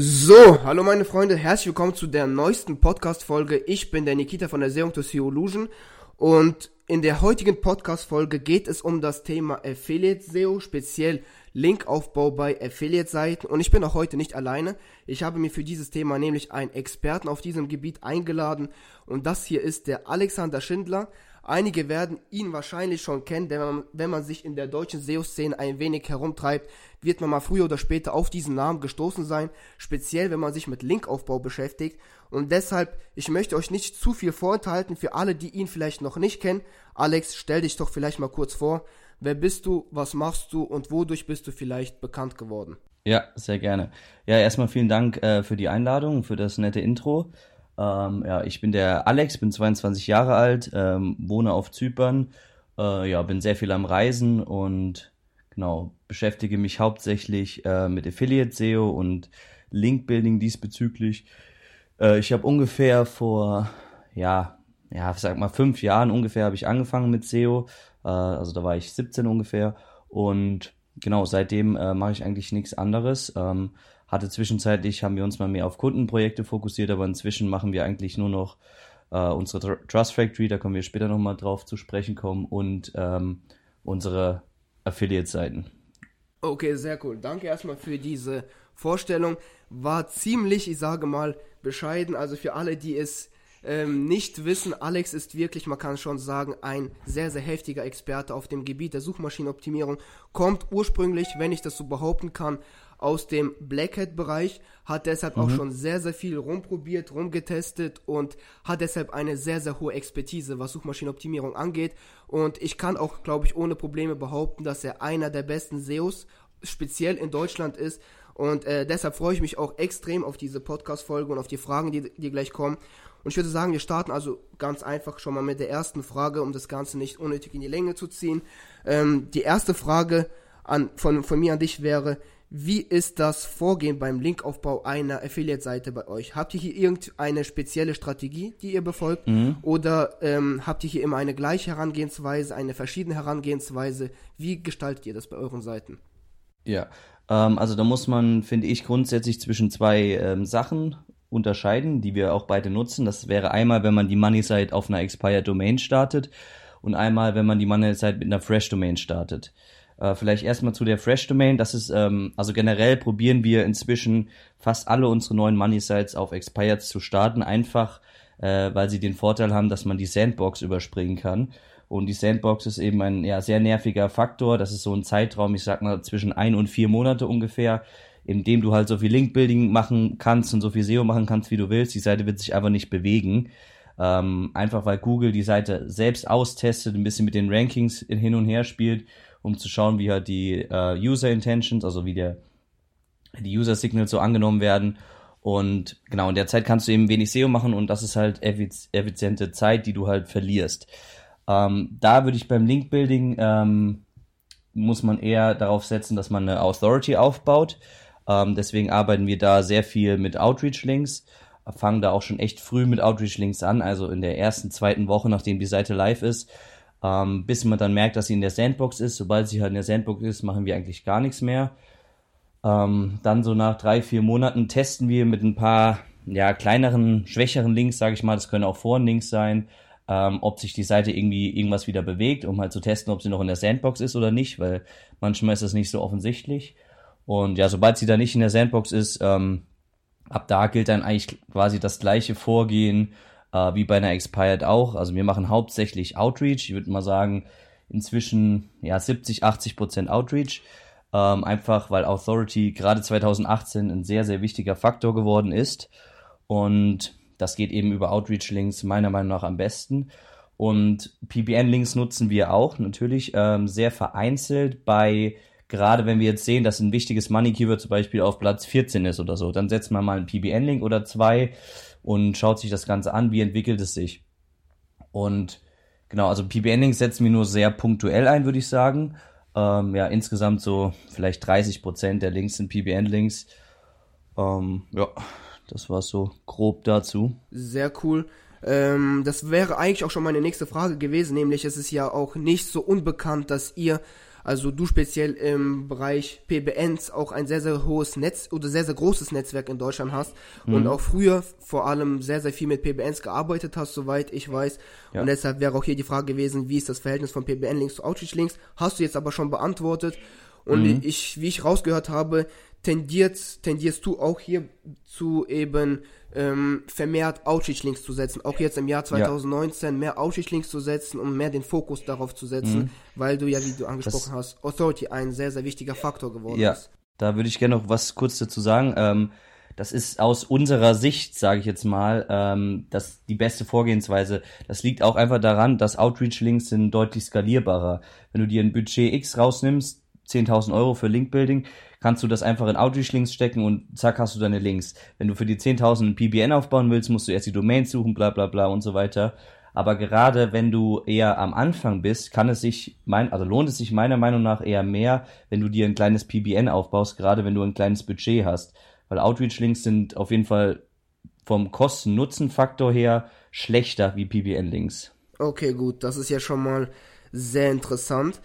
So, hallo meine Freunde, herzlich willkommen zu der neuesten Podcast-Folge. Ich bin der Nikita von der SEO to SEO Illusion und in der heutigen Podcast-Folge geht es um das Thema Affiliate SEO, speziell Linkaufbau bei Affiliate-Seiten und ich bin auch heute nicht alleine. Ich habe mir für dieses Thema nämlich einen Experten auf diesem Gebiet eingeladen und das hier ist der Alexander Schindler. Einige werden ihn wahrscheinlich schon kennen, denn wenn man, wenn man sich in der deutschen SEO-Szene ein wenig herumtreibt, wird man mal früher oder später auf diesen Namen gestoßen sein, speziell wenn man sich mit Linkaufbau beschäftigt. Und deshalb, ich möchte euch nicht zu viel vorenthalten für alle, die ihn vielleicht noch nicht kennen. Alex, stell dich doch vielleicht mal kurz vor. Wer bist du, was machst du und wodurch bist du vielleicht bekannt geworden? Ja, sehr gerne. Ja, erstmal vielen Dank äh, für die Einladung, für das nette Intro. Ähm, ja, ich bin der Alex, bin 22 Jahre alt, ähm, wohne auf Zypern, äh, ja, bin sehr viel am Reisen und genau, beschäftige mich hauptsächlich äh, mit Affiliate SEO und Link Building diesbezüglich. Äh, ich habe ungefähr vor, ja, ja, sag mal fünf Jahren ungefähr habe ich angefangen mit SEO. Äh, also da war ich 17 ungefähr und genau, seitdem äh, mache ich eigentlich nichts anderes. Ähm, hatte zwischenzeitlich, haben wir uns mal mehr auf Kundenprojekte fokussiert, aber inzwischen machen wir eigentlich nur noch äh, unsere Trust Factory, da können wir später nochmal drauf zu sprechen kommen, und ähm, unsere Affiliate-Seiten. Okay, sehr cool. Danke erstmal für diese Vorstellung. War ziemlich, ich sage mal, bescheiden. Also für alle, die es ähm, nicht wissen, Alex ist wirklich, man kann schon sagen, ein sehr, sehr heftiger Experte auf dem Gebiet der Suchmaschinenoptimierung. Kommt ursprünglich, wenn ich das so behaupten kann, aus dem Black Hat Bereich, hat deshalb mhm. auch schon sehr, sehr viel rumprobiert, rumgetestet und hat deshalb eine sehr, sehr hohe Expertise, was Suchmaschinenoptimierung angeht. Und ich kann auch, glaube ich, ohne Probleme behaupten, dass er einer der besten SEOs speziell in Deutschland ist. Und äh, deshalb freue ich mich auch extrem auf diese Podcast-Folge und auf die Fragen, die, die gleich kommen. Und ich würde sagen, wir starten also ganz einfach schon mal mit der ersten Frage, um das Ganze nicht unnötig in die Länge zu ziehen. Ähm, die erste Frage an, von, von mir an dich wäre, wie ist das Vorgehen beim Linkaufbau einer Affiliate-Seite bei euch? Habt ihr hier irgendeine spezielle Strategie, die ihr befolgt? Mhm. Oder ähm, habt ihr hier immer eine gleiche Herangehensweise, eine verschiedene Herangehensweise? Wie gestaltet ihr das bei euren Seiten? Ja, ähm, also da muss man, finde ich, grundsätzlich zwischen zwei ähm, Sachen unterscheiden, die wir auch beide nutzen. Das wäre einmal, wenn man die Money-Site auf einer Expired Domain startet und einmal, wenn man die Money-Site mit einer Fresh Domain startet. Äh, vielleicht erstmal zu der Fresh Domain. Das ist, ähm, also generell probieren wir inzwischen fast alle unsere neuen Money Sites auf Expired zu starten, einfach äh, weil sie den Vorteil haben, dass man die Sandbox überspringen kann. Und die Sandbox ist eben ein ja, sehr nerviger Faktor. Das ist so ein Zeitraum, ich sag mal, zwischen ein und vier Monate ungefähr, in dem du halt so viel Link-Building machen kannst und so viel SEO machen kannst, wie du willst. Die Seite wird sich einfach nicht bewegen. Ähm, einfach weil Google die Seite selbst austestet, ein bisschen mit den Rankings hin und her spielt um zu schauen, wie halt die äh, User Intentions, also wie der, die User Signals so angenommen werden. Und genau, in der Zeit kannst du eben wenig SEO machen und das ist halt effiziente Zeit, die du halt verlierst. Ähm, da würde ich beim Link Building ähm, muss man eher darauf setzen, dass man eine Authority aufbaut. Ähm, deswegen arbeiten wir da sehr viel mit Outreach-Links, fangen da auch schon echt früh mit Outreach-Links an, also in der ersten, zweiten Woche, nachdem die Seite live ist, ähm, bis man dann merkt, dass sie in der Sandbox ist. Sobald sie halt in der Sandbox ist, machen wir eigentlich gar nichts mehr. Ähm, dann so nach drei, vier Monaten testen wir mit ein paar ja, kleineren, schwächeren Links, sage ich mal, das können auch Forenlinks sein, ähm, ob sich die Seite irgendwie irgendwas wieder bewegt, um halt zu testen, ob sie noch in der Sandbox ist oder nicht, weil manchmal ist das nicht so offensichtlich. Und ja, sobald sie da nicht in der Sandbox ist, ähm, ab da gilt dann eigentlich quasi das gleiche Vorgehen äh, wie bei einer Expired auch. Also wir machen hauptsächlich Outreach. Ich würde mal sagen, inzwischen ja 70, 80 Prozent Outreach. Ähm, einfach weil Authority gerade 2018 ein sehr, sehr wichtiger Faktor geworden ist. Und das geht eben über Outreach-Links meiner Meinung nach am besten. Und PBN-Links nutzen wir auch natürlich ähm, sehr vereinzelt bei, gerade wenn wir jetzt sehen, dass ein wichtiges Money-Keyword zum Beispiel auf Platz 14 ist oder so, dann setzt man mal einen PBN-Link oder zwei und schaut sich das Ganze an, wie entwickelt es sich. Und genau, also PB-Endings setzen wir nur sehr punktuell ein, würde ich sagen. Ähm, ja, insgesamt so vielleicht 30 Prozent der Links sind PBN-Links. Ähm, ja, das war so grob dazu. Sehr cool. Ähm, das wäre eigentlich auch schon meine nächste Frage gewesen, nämlich es ist ja auch nicht so unbekannt, dass ihr Also du speziell im Bereich PBNs auch ein sehr, sehr hohes Netz oder sehr, sehr großes Netzwerk in Deutschland hast mhm. und auch früher vor allem sehr, sehr viel mit PBNs gearbeitet hast, soweit ich weiß. Ja. Und deshalb wäre auch hier die Frage gewesen, wie ist das Verhältnis von PBN-Links zu Outreach-Links? Hast du jetzt aber schon beantwortet. Und mhm. ich, wie ich rausgehört habe, tendiert, tendierst du auch hier zu eben ähm, vermehrt Outreach-Links zu setzen, auch jetzt im Jahr 2019 ja. mehr Outreach-Links zu setzen, um mehr den Fokus darauf zu setzen, mhm. weil du ja, wie du angesprochen das, hast, Authority ein sehr, sehr wichtiger Faktor geworden ja. ist. Da würde ich gerne noch was kurz dazu sagen. Ähm, das ist aus unserer Sicht, sage ich jetzt mal, ähm, das die beste Vorgehensweise. Das liegt auch einfach daran, dass Outreach-Links sind deutlich skalierbarer. Wenn du dir ein Budget X rausnimmst, 10.000 Euro für Linkbuilding, kannst du das einfach in Outreach-Links stecken und zack hast du deine Links. Wenn du für die 10.000 ein PBN aufbauen willst, musst du erst die Domains suchen, bla bla bla und so weiter. Aber gerade wenn du eher am Anfang bist, kann es sich, mein, also lohnt es sich meiner Meinung nach eher mehr, wenn du dir ein kleines PBN aufbaust, gerade wenn du ein kleines Budget hast. Weil Outreach-Links sind auf jeden Fall vom Kosten-Nutzen-Faktor her schlechter wie PBN-Links. Okay, gut, das ist ja schon mal sehr interessant.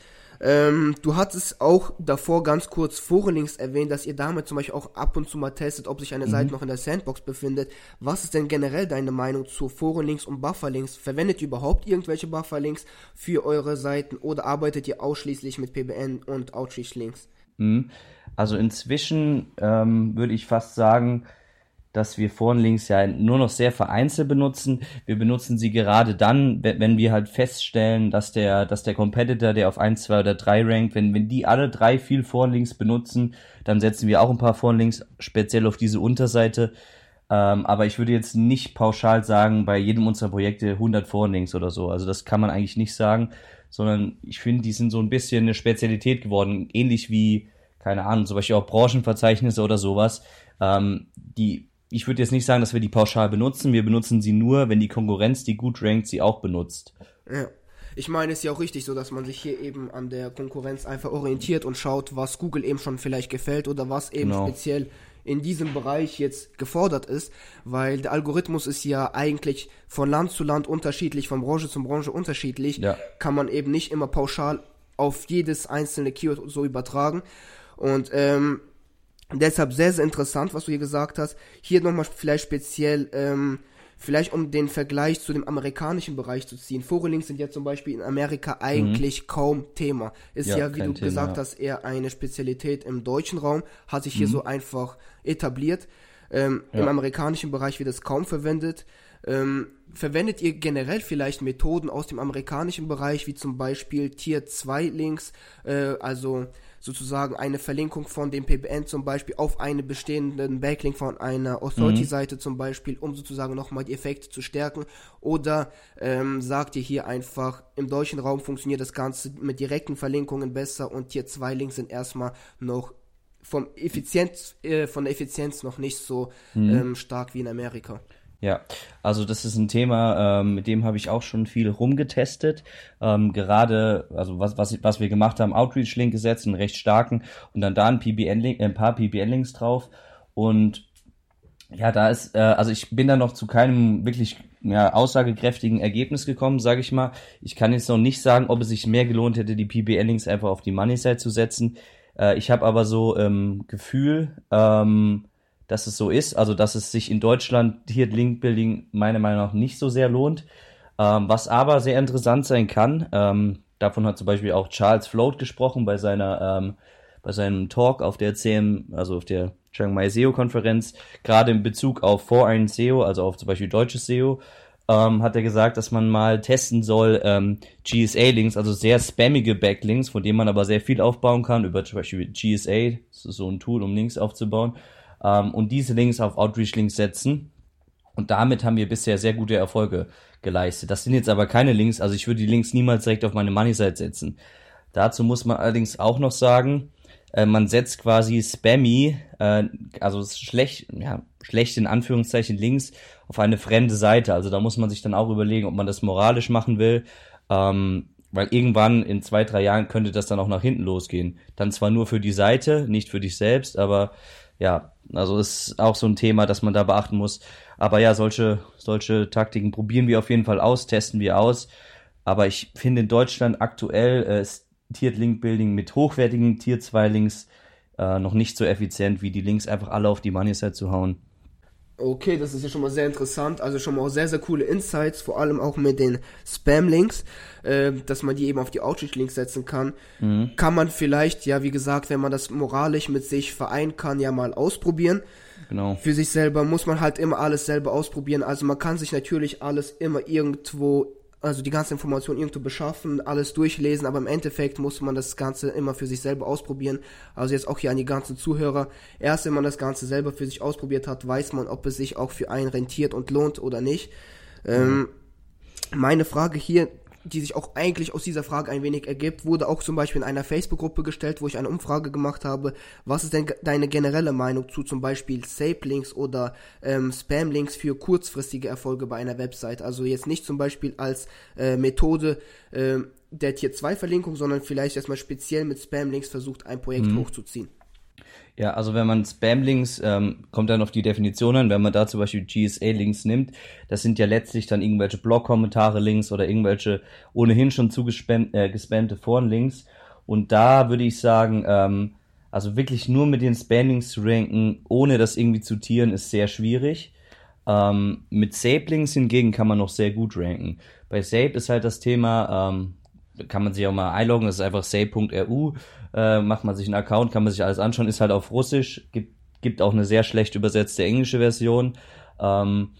Ähm, du hattest auch davor ganz kurz Forenlinks erwähnt, dass ihr damit zum Beispiel auch ab und zu mal testet, ob sich eine mhm. Seite noch in der Sandbox befindet. Was ist denn generell deine Meinung zu Forenlinks und Bufferlinks? Verwendet ihr überhaupt irgendwelche Bufferlinks für eure Seiten oder arbeitet ihr ausschließlich mit PBN und Outreach-Links? Mhm. Also inzwischen ähm, würde ich fast sagen, dass wir vorn links ja nur noch sehr vereinzelt benutzen. Wir benutzen sie gerade dann, wenn wir halt feststellen, dass der, dass der Competitor, der auf 1, 2 oder 3 rankt, wenn, wenn die alle drei viel vorn links benutzen, dann setzen wir auch ein paar vorn links, speziell auf diese Unterseite. Ähm, aber ich würde jetzt nicht pauschal sagen, bei jedem unserer Projekte 100 vorn links oder so. Also das kann man eigentlich nicht sagen, sondern ich finde, die sind so ein bisschen eine Spezialität geworden, ähnlich wie, keine Ahnung, zum Beispiel auch Branchenverzeichnisse oder sowas. Ähm, die ich würde jetzt nicht sagen, dass wir die pauschal benutzen. Wir benutzen sie nur, wenn die Konkurrenz, die gut rankt, sie auch benutzt. Ja. Ich meine, es ist ja auch richtig so, dass man sich hier eben an der Konkurrenz einfach orientiert und schaut, was Google eben schon vielleicht gefällt oder was eben genau. speziell in diesem Bereich jetzt gefordert ist, weil der Algorithmus ist ja eigentlich von Land zu Land unterschiedlich, von Branche zu Branche unterschiedlich, ja. kann man eben nicht immer pauschal auf jedes einzelne Keyword so übertragen. Und ähm, Deshalb sehr, sehr interessant, was du hier gesagt hast. Hier nochmal vielleicht speziell, ähm, vielleicht um den Vergleich zu dem amerikanischen Bereich zu ziehen. Forelinks sind ja zum Beispiel in Amerika eigentlich mhm. kaum Thema. Ist ja, ja wie du Thema, gesagt ja. hast, eher eine Spezialität im deutschen Raum, hat sich hier mhm. so einfach etabliert. Ähm, ja. Im amerikanischen Bereich wird es kaum verwendet. Ähm, verwendet ihr generell vielleicht Methoden aus dem amerikanischen Bereich, wie zum Beispiel Tier 2 Links, äh, also sozusagen eine Verlinkung von dem PBN zum Beispiel auf einen bestehenden Backlink von einer Authority-Seite mhm. zum Beispiel, um sozusagen nochmal die Effekte zu stärken? Oder ähm, sagt ihr hier einfach, im deutschen Raum funktioniert das Ganze mit direkten Verlinkungen besser und Tier 2 Links sind erstmal noch vom Effizienz, äh, von der Effizienz noch nicht so mhm. ähm, stark wie in Amerika? Ja, also das ist ein Thema, ähm, mit dem habe ich auch schon viel rumgetestet. Ähm, gerade, also was, was, was wir gemacht haben, Outreach-Link gesetzt, einen recht starken und dann da ein, PBN -Link, äh, ein paar PBN-Links drauf. Und ja, da ist, äh, also ich bin da noch zu keinem wirklich ja, aussagekräftigen Ergebnis gekommen, sage ich mal. Ich kann jetzt noch nicht sagen, ob es sich mehr gelohnt hätte, die PBN-Links einfach auf die Money-Side zu setzen. Äh, ich habe aber so ähm, Gefühl, ähm, dass es so ist, also dass es sich in Deutschland hier Link-Building meiner Meinung nach nicht so sehr lohnt. Ähm, was aber sehr interessant sein kann, ähm, davon hat zum Beispiel auch Charles Float gesprochen bei seiner ähm, bei seinem Talk auf der CM, also auf der Chiang Mai SEO Konferenz, gerade in Bezug auf Foreign SEO, also auf zum Beispiel deutsches SEO, ähm, hat er gesagt, dass man mal testen soll ähm, GSA-Links, also sehr spammige Backlinks, von denen man aber sehr viel aufbauen kann, über zum Beispiel GSA, das ist so ein Tool, um Links aufzubauen ähm, und diese Links auf Outreach-Links setzen. Und damit haben wir bisher sehr gute Erfolge geleistet. Das sind jetzt aber keine Links, also ich würde die Links niemals direkt auf meine Money-Site setzen. Dazu muss man allerdings auch noch sagen, äh, man setzt quasi spammy, äh, also schlecht, ja, schlecht in Anführungszeichen Links auf eine fremde Seite. Also da muss man sich dann auch überlegen, ob man das moralisch machen will. Ähm, weil irgendwann in zwei, drei Jahren könnte das dann auch nach hinten losgehen. Dann zwar nur für die Seite, nicht für dich selbst, aber ja, also ist auch so ein Thema, das man da beachten muss. Aber ja, solche, solche Taktiken probieren wir auf jeden Fall aus, testen wir aus. Aber ich finde in Deutschland aktuell äh, ist Tiered Link Building mit hochwertigen Tier 2 Links äh, noch nicht so effizient, wie die Links einfach alle auf die Money Side zu hauen. Okay, das ist ja schon mal sehr interessant. Also schon mal auch sehr, sehr coole Insights, vor allem auch mit den Spam-Links, äh, dass man die eben auf die Outreach-Links setzen kann. Mhm. Kann man vielleicht, ja, wie gesagt, wenn man das moralisch mit sich vereinen kann, ja mal ausprobieren. Genau. Für sich selber muss man halt immer alles selber ausprobieren. Also man kann sich natürlich alles immer irgendwo also die ganze Information irgendwo beschaffen, alles durchlesen, aber im Endeffekt muss man das Ganze immer für sich selber ausprobieren. Also jetzt auch hier an die ganzen Zuhörer. Erst wenn man das Ganze selber für sich ausprobiert hat, weiß man, ob es sich auch für einen rentiert und lohnt oder nicht. Mhm. Ähm, meine Frage hier die sich auch eigentlich aus dieser Frage ein wenig ergibt, wurde auch zum Beispiel in einer Facebook-Gruppe gestellt, wo ich eine Umfrage gemacht habe. Was ist denn deine generelle Meinung zu zum Beispiel Sape-Links oder ähm, Spam-Links für kurzfristige Erfolge bei einer Website? Also jetzt nicht zum Beispiel als äh, Methode äh, der Tier 2 Verlinkung, sondern vielleicht erstmal speziell mit Spam-Links versucht, ein Projekt mhm. hochzuziehen. Ja, also wenn man Spam-Links, ähm, kommt dann auf die Definition an, wenn man da zum Beispiel GSA-Links nimmt, das sind ja letztlich dann irgendwelche Blog-Kommentare-Links oder irgendwelche ohnehin schon zugespammte äh, gespammte Foren-Links. Und da würde ich sagen, ähm, also wirklich nur mit den Spam-Links zu ranken, ohne das irgendwie zu tieren, ist sehr schwierig. Ähm, mit Sape-Links hingegen kann man noch sehr gut ranken. Bei Sape ist halt das Thema, ähm, kann man sich auch mal einloggen, das ist einfach say.ru, äh, macht man sich einen Account, kann man sich alles anschauen, ist halt auf Russisch, gibt, gibt auch eine sehr schlecht übersetzte englische Version. Ähm,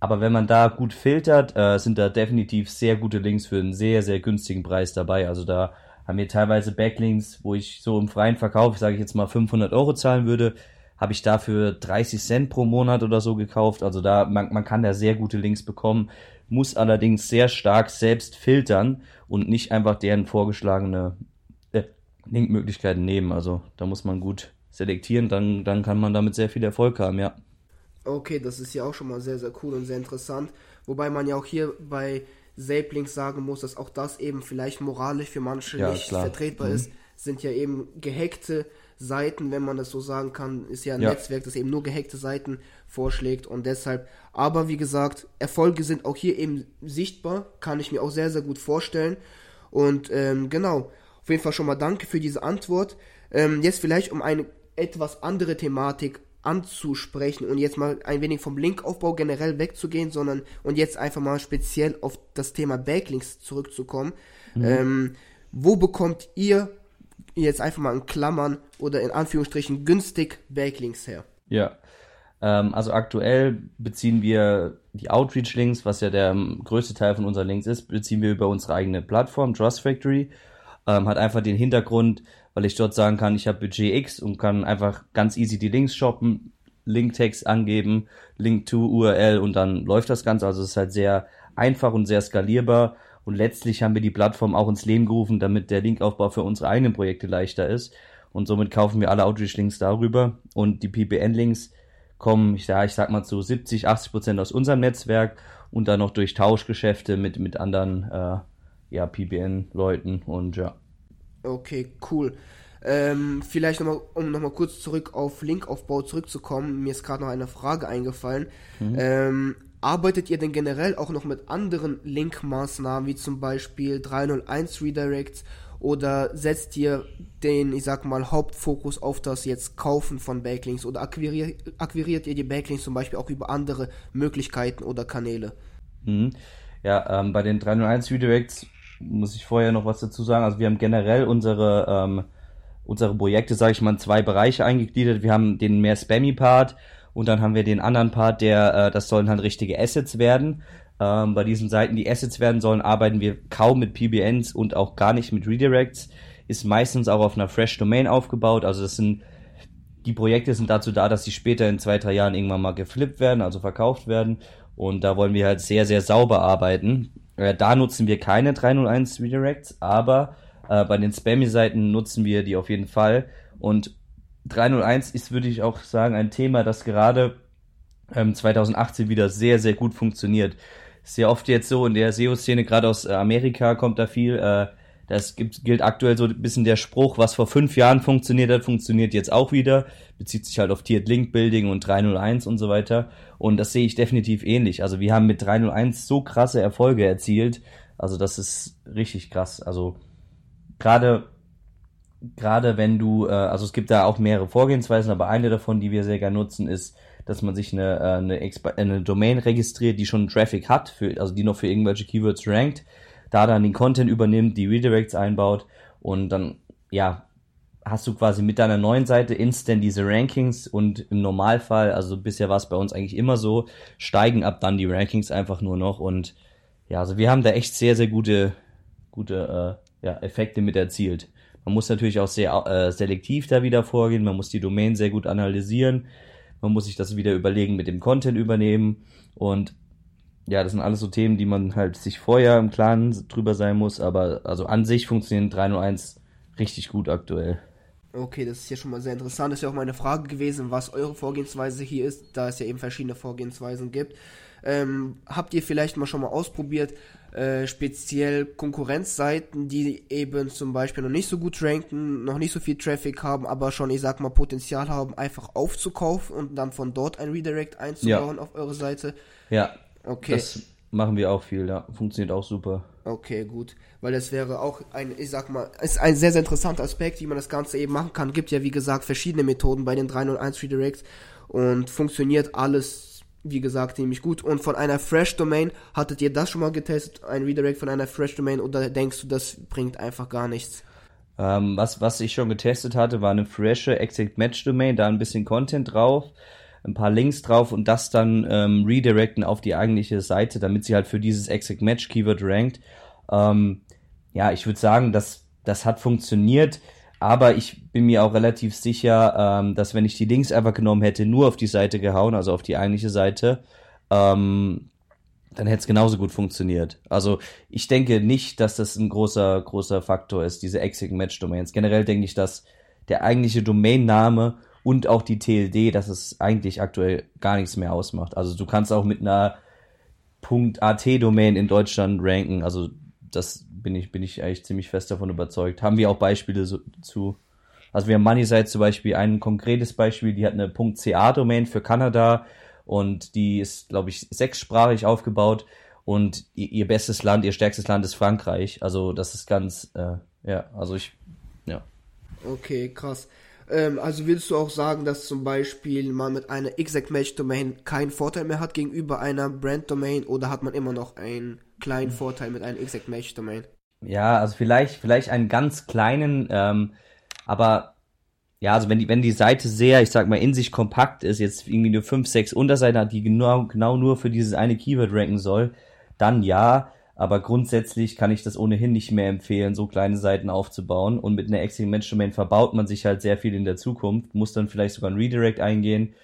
aber wenn man da gut filtert, äh, sind da definitiv sehr gute Links für einen sehr, sehr günstigen Preis dabei. Also da haben wir teilweise Backlinks, wo ich so im freien Verkauf, sage ich jetzt mal 500 Euro zahlen würde, habe ich dafür 30 Cent pro Monat oder so gekauft. Also da, man, man kann da sehr gute Links bekommen muss allerdings sehr stark selbst filtern und nicht einfach deren vorgeschlagene äh, Linkmöglichkeiten nehmen. Also da muss man gut selektieren, dann, dann kann man damit sehr viel Erfolg haben, ja. Okay, das ist ja auch schon mal sehr, sehr cool und sehr interessant. Wobei man ja auch hier bei Saplings sagen muss, dass auch das eben vielleicht moralisch für manche ja, nicht klar. vertretbar mhm. ist, sind ja eben gehackte Seiten, wenn man das so sagen kann, ist ja ein ja. Netzwerk, das eben nur gehackte Seiten vorschlägt und deshalb, aber wie gesagt, Erfolge sind auch hier eben sichtbar, kann ich mir auch sehr, sehr gut vorstellen und ähm, genau, auf jeden Fall schon mal danke für diese Antwort. Ähm, jetzt vielleicht um eine etwas andere Thematik anzusprechen und jetzt mal ein wenig vom Linkaufbau generell wegzugehen, sondern und jetzt einfach mal speziell auf das Thema Backlinks zurückzukommen. Mhm. Ähm, wo bekommt ihr jetzt einfach mal in Klammern oder in Anführungsstrichen günstig Backlinks her? Ja. Ähm, also aktuell beziehen wir die Outreach-Links, was ja der ähm, größte Teil von unseren Links ist, beziehen wir über unsere eigene Plattform, Trust Factory. Ähm, hat einfach den Hintergrund, weil ich dort sagen kann, ich habe Budget X und kann einfach ganz easy die Links shoppen, Linktext angeben, Link to URL und dann läuft das Ganze. Also es ist halt sehr einfach und sehr skalierbar und letztlich haben wir die Plattform auch ins Leben gerufen, damit der Linkaufbau für unsere eigenen Projekte leichter ist. Und somit kaufen wir alle Outreach-Links darüber. Und die PPN-Links kommen, ich sag, ich sag mal zu 70, 80 Prozent aus unserem Netzwerk und dann noch durch Tauschgeschäfte mit, mit anderen äh, ja, PPN-Leuten und ja. Okay, cool. Ähm, vielleicht nochmal, um nochmal kurz zurück auf Linkaufbau zurückzukommen, mir ist gerade noch eine Frage eingefallen. Mhm. Ähm, Arbeitet ihr denn generell auch noch mit anderen Link-Maßnahmen, wie zum Beispiel 301 Redirects, oder setzt ihr den, ich sag mal, Hauptfokus auf das jetzt Kaufen von Backlinks oder akquiriert, akquiriert ihr die Backlinks zum Beispiel auch über andere Möglichkeiten oder Kanäle? Mhm. Ja, ähm, bei den 301 Redirects muss ich vorher noch was dazu sagen. Also wir haben generell unsere, ähm, unsere Projekte, sage ich mal, in zwei Bereiche eingegliedert. Wir haben den mehr Spammy-Part und dann haben wir den anderen Part, der, äh, das sollen halt richtige Assets werden. Ähm, bei diesen Seiten, die Assets werden sollen, arbeiten wir kaum mit PBNs und auch gar nicht mit Redirects. Ist meistens auch auf einer Fresh Domain aufgebaut. Also das sind, die Projekte sind dazu da, dass sie später in zwei, drei Jahren irgendwann mal geflippt werden, also verkauft werden. Und da wollen wir halt sehr, sehr sauber arbeiten. Äh, da nutzen wir keine 301 Redirects, aber äh, bei den Spammy-Seiten nutzen wir die auf jeden Fall. Und 301 ist, würde ich auch sagen, ein Thema, das gerade ähm, 2018 wieder sehr, sehr gut funktioniert. Sehr oft jetzt so in der SEO-Szene, gerade aus äh, Amerika kommt da viel. Äh, das gibt, gilt aktuell so ein bisschen der Spruch, was vor fünf Jahren funktioniert hat, funktioniert jetzt auch wieder. Bezieht sich halt auf Tiered Link Building und 301 und so weiter. Und das sehe ich definitiv ähnlich. Also wir haben mit 301 so krasse Erfolge erzielt. Also das ist richtig krass. Also gerade gerade wenn du, äh, also es gibt da auch mehrere Vorgehensweisen, aber eine davon, die wir sehr gerne nutzen, ist, dass man sich eine, äh, eine, eine Domain registriert, die schon Traffic hat, für, also die noch für irgendwelche Keywords rankt, da dann den Content übernimmt, die Redirects einbaut und dann, ja, hast du quasi mit deiner neuen Seite instant diese Rankings und im Normalfall, also bisher war es bei uns eigentlich immer so, steigen ab dann die Rankings einfach nur noch und ja, also wir haben da echt sehr, sehr gute, gute äh, ja, Effekte mit erzielt. Man muss natürlich auch sehr äh, selektiv da wieder vorgehen, man muss die Domain sehr gut analysieren, man muss sich das wieder überlegen mit dem Content übernehmen und ja, das sind alles so Themen, die man halt sich vorher im Klaren drüber sein muss, aber also an sich funktionieren 301 richtig gut aktuell. Okay, das ist ja schon mal sehr interessant. Das ist ja auch meine Frage gewesen, was eure Vorgehensweise hier ist, da es ja eben verschiedene Vorgehensweisen gibt. Ähm, habt ihr vielleicht mal schon mal ausprobiert, äh, speziell Konkurrenzseiten, die eben zum Beispiel noch nicht so gut ranken, noch nicht so viel Traffic haben, aber schon, ich sag mal, Potenzial haben, einfach aufzukaufen und dann von dort ein Redirect einzubauen ja. auf eure Seite? Ja. Okay. Das machen wir auch viel, ja. Funktioniert auch super. Okay, gut. Weil das wäre auch ein, ich sag mal, ist ein sehr, sehr interessanter Aspekt, wie man das Ganze eben machen kann. Gibt ja, wie gesagt, verschiedene Methoden bei den 301 Redirects und funktioniert alles, wie gesagt, ziemlich gut. Und von einer Fresh Domain, hattet ihr das schon mal getestet? Ein Redirect von einer Fresh Domain oder denkst du, das bringt einfach gar nichts? Ähm, was, was ich schon getestet hatte, war eine freshe Exact Match Domain, da ein bisschen Content drauf ein paar Links drauf und das dann ähm, redirecten auf die eigentliche Seite, damit sie halt für dieses Exact Match Keyword rankt. Ähm, ja, ich würde sagen, dass das hat funktioniert, aber ich bin mir auch relativ sicher, ähm, dass wenn ich die Links einfach genommen hätte, nur auf die Seite gehauen, also auf die eigentliche Seite, ähm, dann hätte es genauso gut funktioniert. Also ich denke nicht, dass das ein großer, großer Faktor ist, diese Exact Match Domains. Generell denke ich, dass der eigentliche Domainname und auch die TLD, dass es eigentlich aktuell gar nichts mehr ausmacht. Also du kannst auch mit einer .at-Domain in Deutschland ranken. Also das bin ich, bin ich eigentlich ziemlich fest davon überzeugt. Haben wir auch Beispiele so, zu. Also wir haben MoneySite zum Beispiel ein konkretes Beispiel, die hat eine .ca-Domain für Kanada und die ist, glaube ich, sechssprachig aufgebaut und ihr bestes Land, ihr stärkstes Land ist Frankreich. Also das ist ganz, äh, ja, also ich, ja. Okay, krass. Ähm, also willst du auch sagen, dass zum Beispiel man mit einer Exact Match Domain keinen Vorteil mehr hat gegenüber einer Brand Domain oder hat man immer noch einen kleinen Vorteil mit einer Exact Match Domain? Ja, also vielleicht, vielleicht einen ganz kleinen, ähm, aber ja, also wenn die, wenn die Seite sehr, ich sag mal, in sich kompakt ist, jetzt irgendwie nur 5, 6 Unterseiten hat, die genau, genau nur für dieses eine Keyword ranken soll, dann ja. Aber grundsätzlich kann ich das ohnehin nicht mehr empfehlen, so kleine Seiten aufzubauen. Und mit einer Extreme Match Domain verbaut man sich halt sehr viel in der Zukunft, muss dann vielleicht sogar ein Redirect eingehen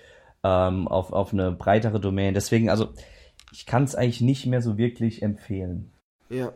ähm, auf, auf eine breitere Domain. Deswegen, also ich kann es eigentlich nicht mehr so wirklich empfehlen. Ja.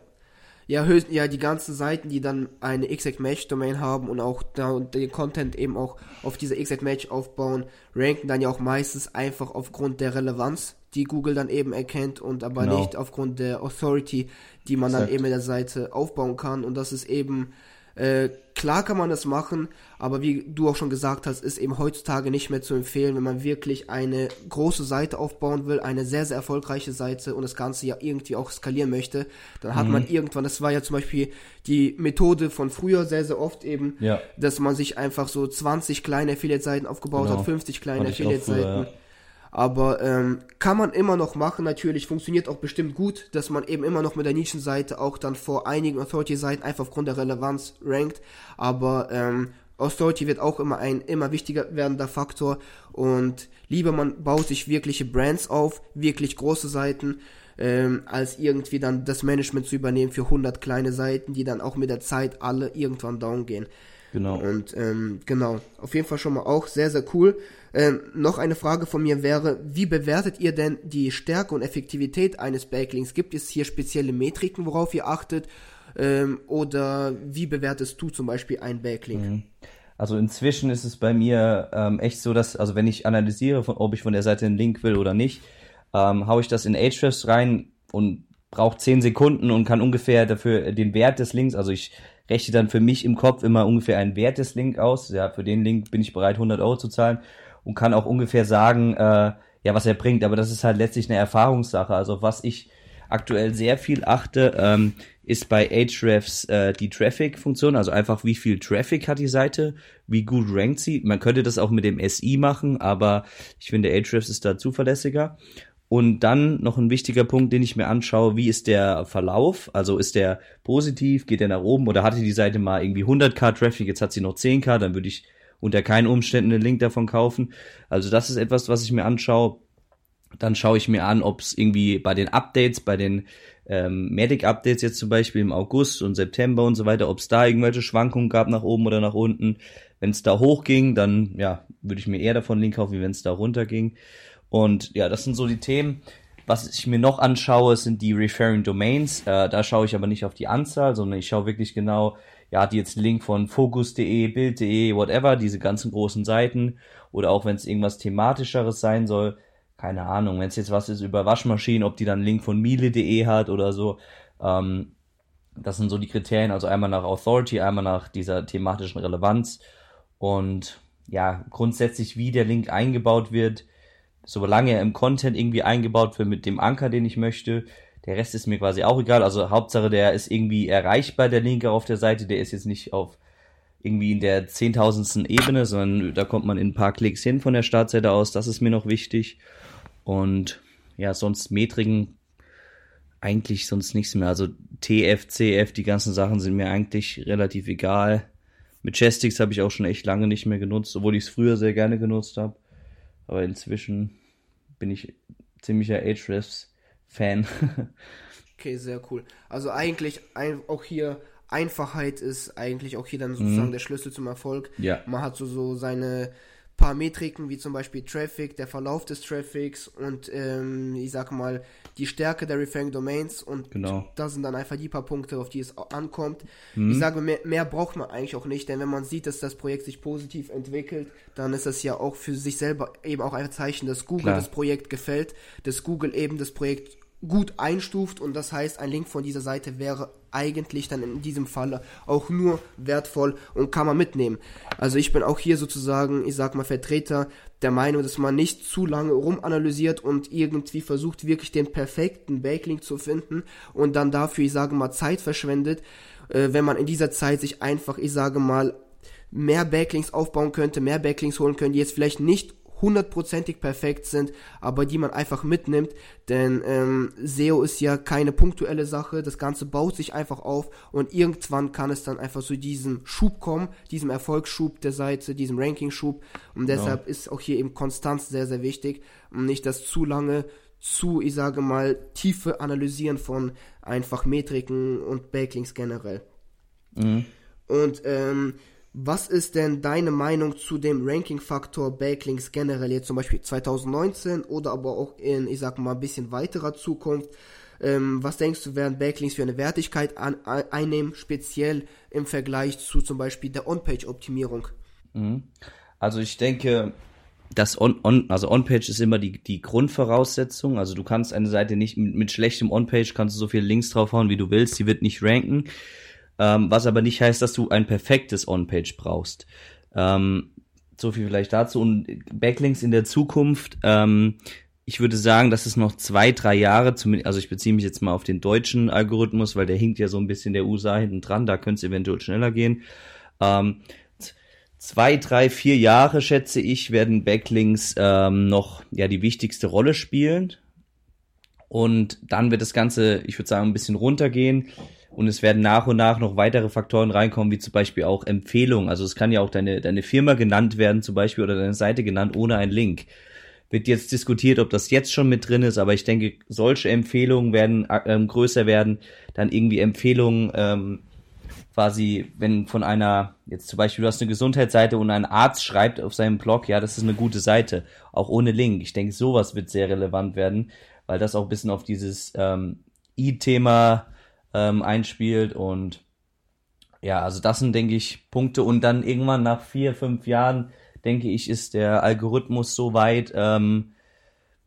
Ja, höchst, ja, die ganzen Seiten, die dann eine Exact Match Domain haben und auch da und den Content eben auch auf dieser Exact Match aufbauen, ranken dann ja auch meistens einfach aufgrund der Relevanz die Google dann eben erkennt und aber genau. nicht aufgrund der Authority, die man Exakt. dann eben in der Seite aufbauen kann. Und das ist eben, äh, klar kann man das machen, aber wie du auch schon gesagt hast, ist eben heutzutage nicht mehr zu empfehlen, wenn man wirklich eine große Seite aufbauen will, eine sehr, sehr erfolgreiche Seite und das Ganze ja irgendwie auch skalieren möchte, dann hat mhm. man irgendwann, das war ja zum Beispiel die Methode von früher sehr, sehr oft eben, ja. dass man sich einfach so 20 kleine Affiliate-Seiten aufgebaut genau. hat, 50 kleine Affiliate-Seiten. Ja aber ähm, kann man immer noch machen, natürlich funktioniert auch bestimmt gut, dass man eben immer noch mit der Nischenseite auch dann vor einigen Authority-Seiten einfach aufgrund der Relevanz rankt. Aber ähm, Authority wird auch immer ein immer wichtiger werdender Faktor und lieber man baut sich wirkliche Brands auf, wirklich große Seiten, ähm, als irgendwie dann das Management zu übernehmen für 100 kleine Seiten, die dann auch mit der Zeit alle irgendwann down gehen. Genau. Und ähm, genau, auf jeden Fall schon mal auch sehr, sehr cool. Ähm, noch eine Frage von mir wäre, wie bewertet ihr denn die Stärke und Effektivität eines Backlinks? Gibt es hier spezielle Metriken, worauf ihr achtet? Ähm, oder wie bewertest du zum Beispiel einen Backlink? Mhm. Also inzwischen ist es bei mir ähm, echt so, dass, also wenn ich analysiere, von, ob ich von der Seite einen Link will oder nicht, ähm, haue ich das in Ahrefs rein und brauche 10 Sekunden und kann ungefähr dafür den Wert des Links, also ich rechne dann für mich im Kopf immer ungefähr einen Wert des Link aus. Ja, für den Link bin ich bereit, 100 Euro zu zahlen und kann auch ungefähr sagen, äh, ja, was er bringt. Aber das ist halt letztlich eine Erfahrungssache. Also was ich aktuell sehr viel achte, ähm, ist bei Ahrefs äh, die Traffic-Funktion, also einfach wie viel Traffic hat die Seite, wie gut rankt sie. Man könnte das auch mit dem SI machen, aber ich finde Ahrefs ist da zuverlässiger. Und dann noch ein wichtiger Punkt, den ich mir anschaue, wie ist der Verlauf? Also ist der positiv, geht der nach oben oder hatte die Seite mal irgendwie 100k Traffic, jetzt hat sie noch 10k, dann würde ich unter keinen Umständen einen Link davon kaufen. Also das ist etwas, was ich mir anschaue. Dann schaue ich mir an, ob es irgendwie bei den Updates, bei den ähm, Medic-Updates jetzt zum Beispiel im August und September und so weiter, ob es da irgendwelche Schwankungen gab nach oben oder nach unten. Wenn es da hoch ging, dann ja, würde ich mir eher davon Link kaufen, wie wenn es da runter ging. Und ja, das sind so die Themen. Was ich mir noch anschaue, sind die Referring Domains. Äh, da schaue ich aber nicht auf die Anzahl, sondern ich schaue wirklich genau, ja, hat die jetzt einen Link von Focus.de, Bild.de, whatever, diese ganzen großen Seiten. Oder auch wenn es irgendwas thematischeres sein soll, keine Ahnung, wenn es jetzt was ist über Waschmaschinen, ob die dann einen Link von Miele.de hat oder so. Ähm, das sind so die Kriterien, also einmal nach Authority, einmal nach dieser thematischen Relevanz. Und ja, grundsätzlich, wie der Link eingebaut wird, solange er im Content irgendwie eingebaut wird mit dem Anker, den ich möchte. Der Rest ist mir quasi auch egal. Also Hauptsache, der ist irgendwie erreichbar, der Linker auf der Seite. Der ist jetzt nicht auf irgendwie in der zehntausendsten Ebene, sondern da kommt man in ein paar Klicks hin von der Startseite aus. Das ist mir noch wichtig. Und ja, sonst Metriken eigentlich sonst nichts mehr. Also TF, CF, die ganzen Sachen sind mir eigentlich relativ egal. Mit Chestix habe ich auch schon echt lange nicht mehr genutzt, obwohl ich es früher sehr gerne genutzt habe. Aber inzwischen bin ich ziemlicher Ahrefs-Fan. okay, sehr cool. Also eigentlich ein, auch hier Einfachheit ist eigentlich auch hier dann sozusagen mhm. der Schlüssel zum Erfolg. Ja. Man hat so, so seine paar Metriken, wie zum Beispiel Traffic, der Verlauf des Traffics und ähm, ich sag mal die Stärke der Referring Domains und genau. das sind dann einfach die paar Punkte, auf die es ankommt. Mhm. Ich sage, mehr, mehr braucht man eigentlich auch nicht, denn wenn man sieht, dass das Projekt sich positiv entwickelt, dann ist das ja auch für sich selber eben auch ein Zeichen, dass Google Klar. das Projekt gefällt, dass Google eben das Projekt gut einstuft und das heißt, ein Link von dieser Seite wäre eigentlich dann in diesem Falle auch nur wertvoll und kann man mitnehmen. Also ich bin auch hier sozusagen, ich sag mal, Vertreter der Meinung, dass man nicht zu lange rumanalysiert und irgendwie versucht, wirklich den perfekten Backlink zu finden und dann dafür, ich sage mal, Zeit verschwendet, äh, wenn man in dieser Zeit sich einfach, ich sage mal, mehr Backlinks aufbauen könnte, mehr Backlinks holen könnte, die jetzt vielleicht nicht hundertprozentig perfekt sind, aber die man einfach mitnimmt, denn ähm, SEO ist ja keine punktuelle Sache, das Ganze baut sich einfach auf und irgendwann kann es dann einfach zu diesem Schub kommen, diesem Erfolgsschub der Seite, diesem Rankingschub und deshalb ja. ist auch hier eben Konstanz sehr, sehr wichtig und nicht das zu lange zu, ich sage mal, tiefe Analysieren von einfach Metriken und Backlinks generell. Mhm. Und ähm, was ist denn deine Meinung zu dem Ranking-Faktor Backlinks generell jetzt zum Beispiel 2019 oder aber auch in, ich sag mal, ein bisschen weiterer Zukunft? Ähm, was denkst du, werden Backlinks für eine Wertigkeit an, einnehmen, speziell im Vergleich zu zum Beispiel der On-Page-Optimierung? Mhm. Also ich denke, das on, on also On-Page ist immer die, die Grundvoraussetzung. Also du kannst eine Seite nicht mit, mit schlechtem On-Page kannst du so viele Links draufhauen, wie du willst. Die wird nicht ranken ähm, was aber nicht heißt, dass du ein perfektes On-Page brauchst. Ähm, so viel vielleicht dazu. Und Backlinks in der Zukunft, ähm, ich würde sagen, dass es noch zwei, drei Jahre, zumindest, also ich beziehe mich jetzt mal auf den deutschen Algorithmus, weil der hinkt ja so ein bisschen der USA hinten dran, da könnte es eventuell schneller gehen. Ähm, zwei, drei, vier Jahre, schätze ich, werden Backlinks ähm, noch ja die wichtigste Rolle spielen. Und dann wird das Ganze, ich würde sagen, ein bisschen runtergehen und es werden nach und nach noch weitere Faktoren reinkommen, wie zum Beispiel auch Empfehlungen. Also es kann ja auch deine, deine Firma genannt werden zum Beispiel oder deine Seite genannt ohne einen Link. Wird jetzt diskutiert, ob das jetzt schon mit drin ist, aber ich denke, solche Empfehlungen werden ähm, größer werden. Dann irgendwie Empfehlungen, ähm, quasi, wenn von einer, jetzt zum Beispiel, du hast eine Gesundheitsseite und ein Arzt schreibt auf seinem Blog, ja, das ist eine gute Seite, auch ohne Link. Ich denke, sowas wird sehr relevant werden, weil das auch ein bisschen auf dieses ähm, I-Thema ähm, einspielt und ja, also das sind, denke ich, Punkte und dann irgendwann nach vier, fünf Jahren, denke ich, ist der Algorithmus so weit, ähm,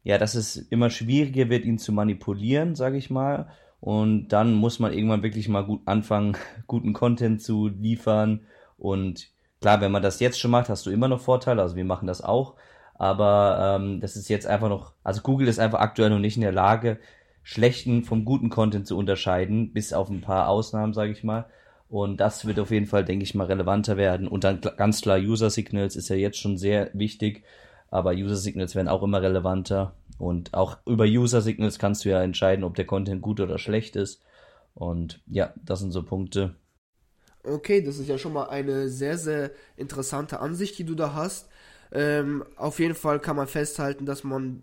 ja, dass es immer schwieriger wird, ihn zu manipulieren, sage ich mal. Und dann muss man irgendwann wirklich mal gut anfangen, guten Content zu liefern. Und klar, wenn man das jetzt schon macht, hast du immer noch Vorteile. Also wir machen das auch. Aber ähm, das ist jetzt einfach noch, also Google ist einfach aktuell noch nicht in der Lage, schlechten vom guten Content zu unterscheiden, bis auf ein paar Ausnahmen, sage ich mal. Und das wird auf jeden Fall, denke ich mal, relevanter werden. Und dann ganz klar, User Signals ist ja jetzt schon sehr wichtig, aber User Signals werden auch immer relevanter. Und auch über User Signals kannst du ja entscheiden, ob der Content gut oder schlecht ist. Und ja, das sind so Punkte. Okay, das ist ja schon mal eine sehr, sehr interessante Ansicht, die du da hast. Ähm, auf jeden Fall kann man festhalten, dass man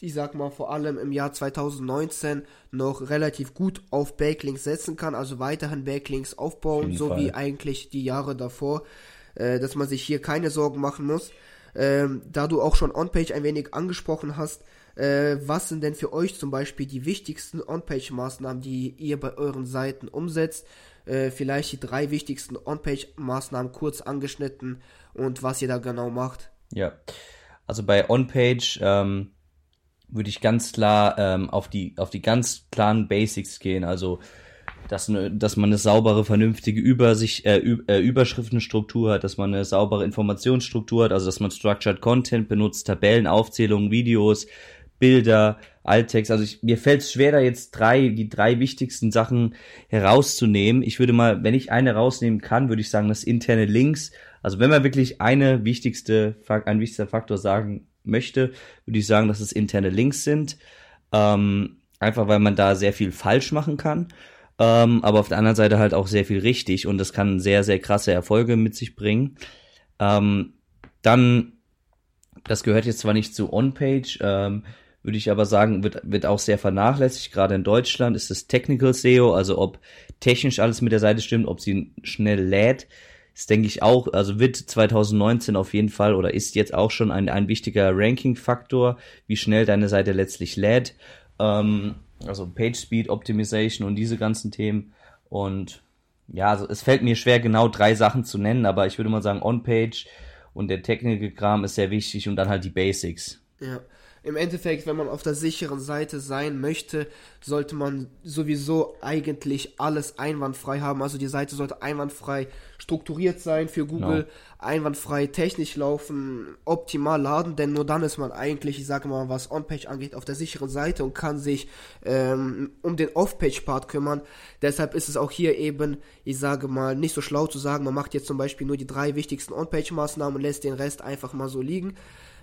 ich sag mal vor allem im Jahr 2019 noch relativ gut auf Backlinks setzen kann, also weiterhin Backlinks aufbauen, so Fall. wie eigentlich die Jahre davor, äh, dass man sich hier keine Sorgen machen muss. Ähm, da du auch schon On-Page ein wenig angesprochen hast, äh, was sind denn für euch zum Beispiel die wichtigsten On-Page-Maßnahmen, die ihr bei euren Seiten umsetzt? Äh, vielleicht die drei wichtigsten On-Page-Maßnahmen kurz angeschnitten und was ihr da genau macht. Ja, also bei On-Page ähm, würde ich ganz klar ähm, auf die auf die ganz klaren Basics gehen. Also dass, ne, dass man eine saubere, vernünftige Übersicht, äh, äh, Überschriftenstruktur hat, dass man eine saubere Informationsstruktur hat, also dass man Structured Content benutzt, Tabellen, Aufzählungen, Videos, Bilder, Alttext. Also ich, mir fällt es schwer, da jetzt drei, die drei wichtigsten Sachen herauszunehmen. Ich würde mal, wenn ich eine rausnehmen kann, würde ich sagen, das interne Links. Also wenn man wirklich eine wichtigste, ein wichtigster Faktor sagen möchte, würde ich sagen, dass es interne Links sind. Ähm, einfach weil man da sehr viel falsch machen kann. Ähm, aber auf der anderen Seite halt auch sehr viel richtig und das kann sehr, sehr krasse Erfolge mit sich bringen. Ähm, dann, das gehört jetzt zwar nicht zu On-Page, ähm, würde ich aber sagen, wird, wird auch sehr vernachlässigt. Gerade in Deutschland ist das Technical SEO, also ob technisch alles mit der Seite stimmt, ob sie schnell lädt ist, denke ich, auch, also wird 2019 auf jeden Fall oder ist jetzt auch schon ein, ein wichtiger Ranking-Faktor, wie schnell deine Seite letztlich lädt. Ähm, also Page Speed Optimization und diese ganzen Themen. Und ja, also es fällt mir schwer, genau drei Sachen zu nennen, aber ich würde mal sagen, On-Page und der Technical-Kram ist sehr wichtig und dann halt die Basics. Ja im Endeffekt, wenn man auf der sicheren Seite sein möchte, sollte man sowieso eigentlich alles einwandfrei haben. Also die Seite sollte einwandfrei strukturiert sein für Google, no. einwandfrei technisch laufen, optimal laden, denn nur dann ist man eigentlich, ich sage mal, was On-Page angeht, auf der sicheren Seite und kann sich ähm, um den Off-Page-Part kümmern. Deshalb ist es auch hier eben, ich sage mal, nicht so schlau zu sagen, man macht jetzt zum Beispiel nur die drei wichtigsten On-Page-Maßnahmen und lässt den Rest einfach mal so liegen.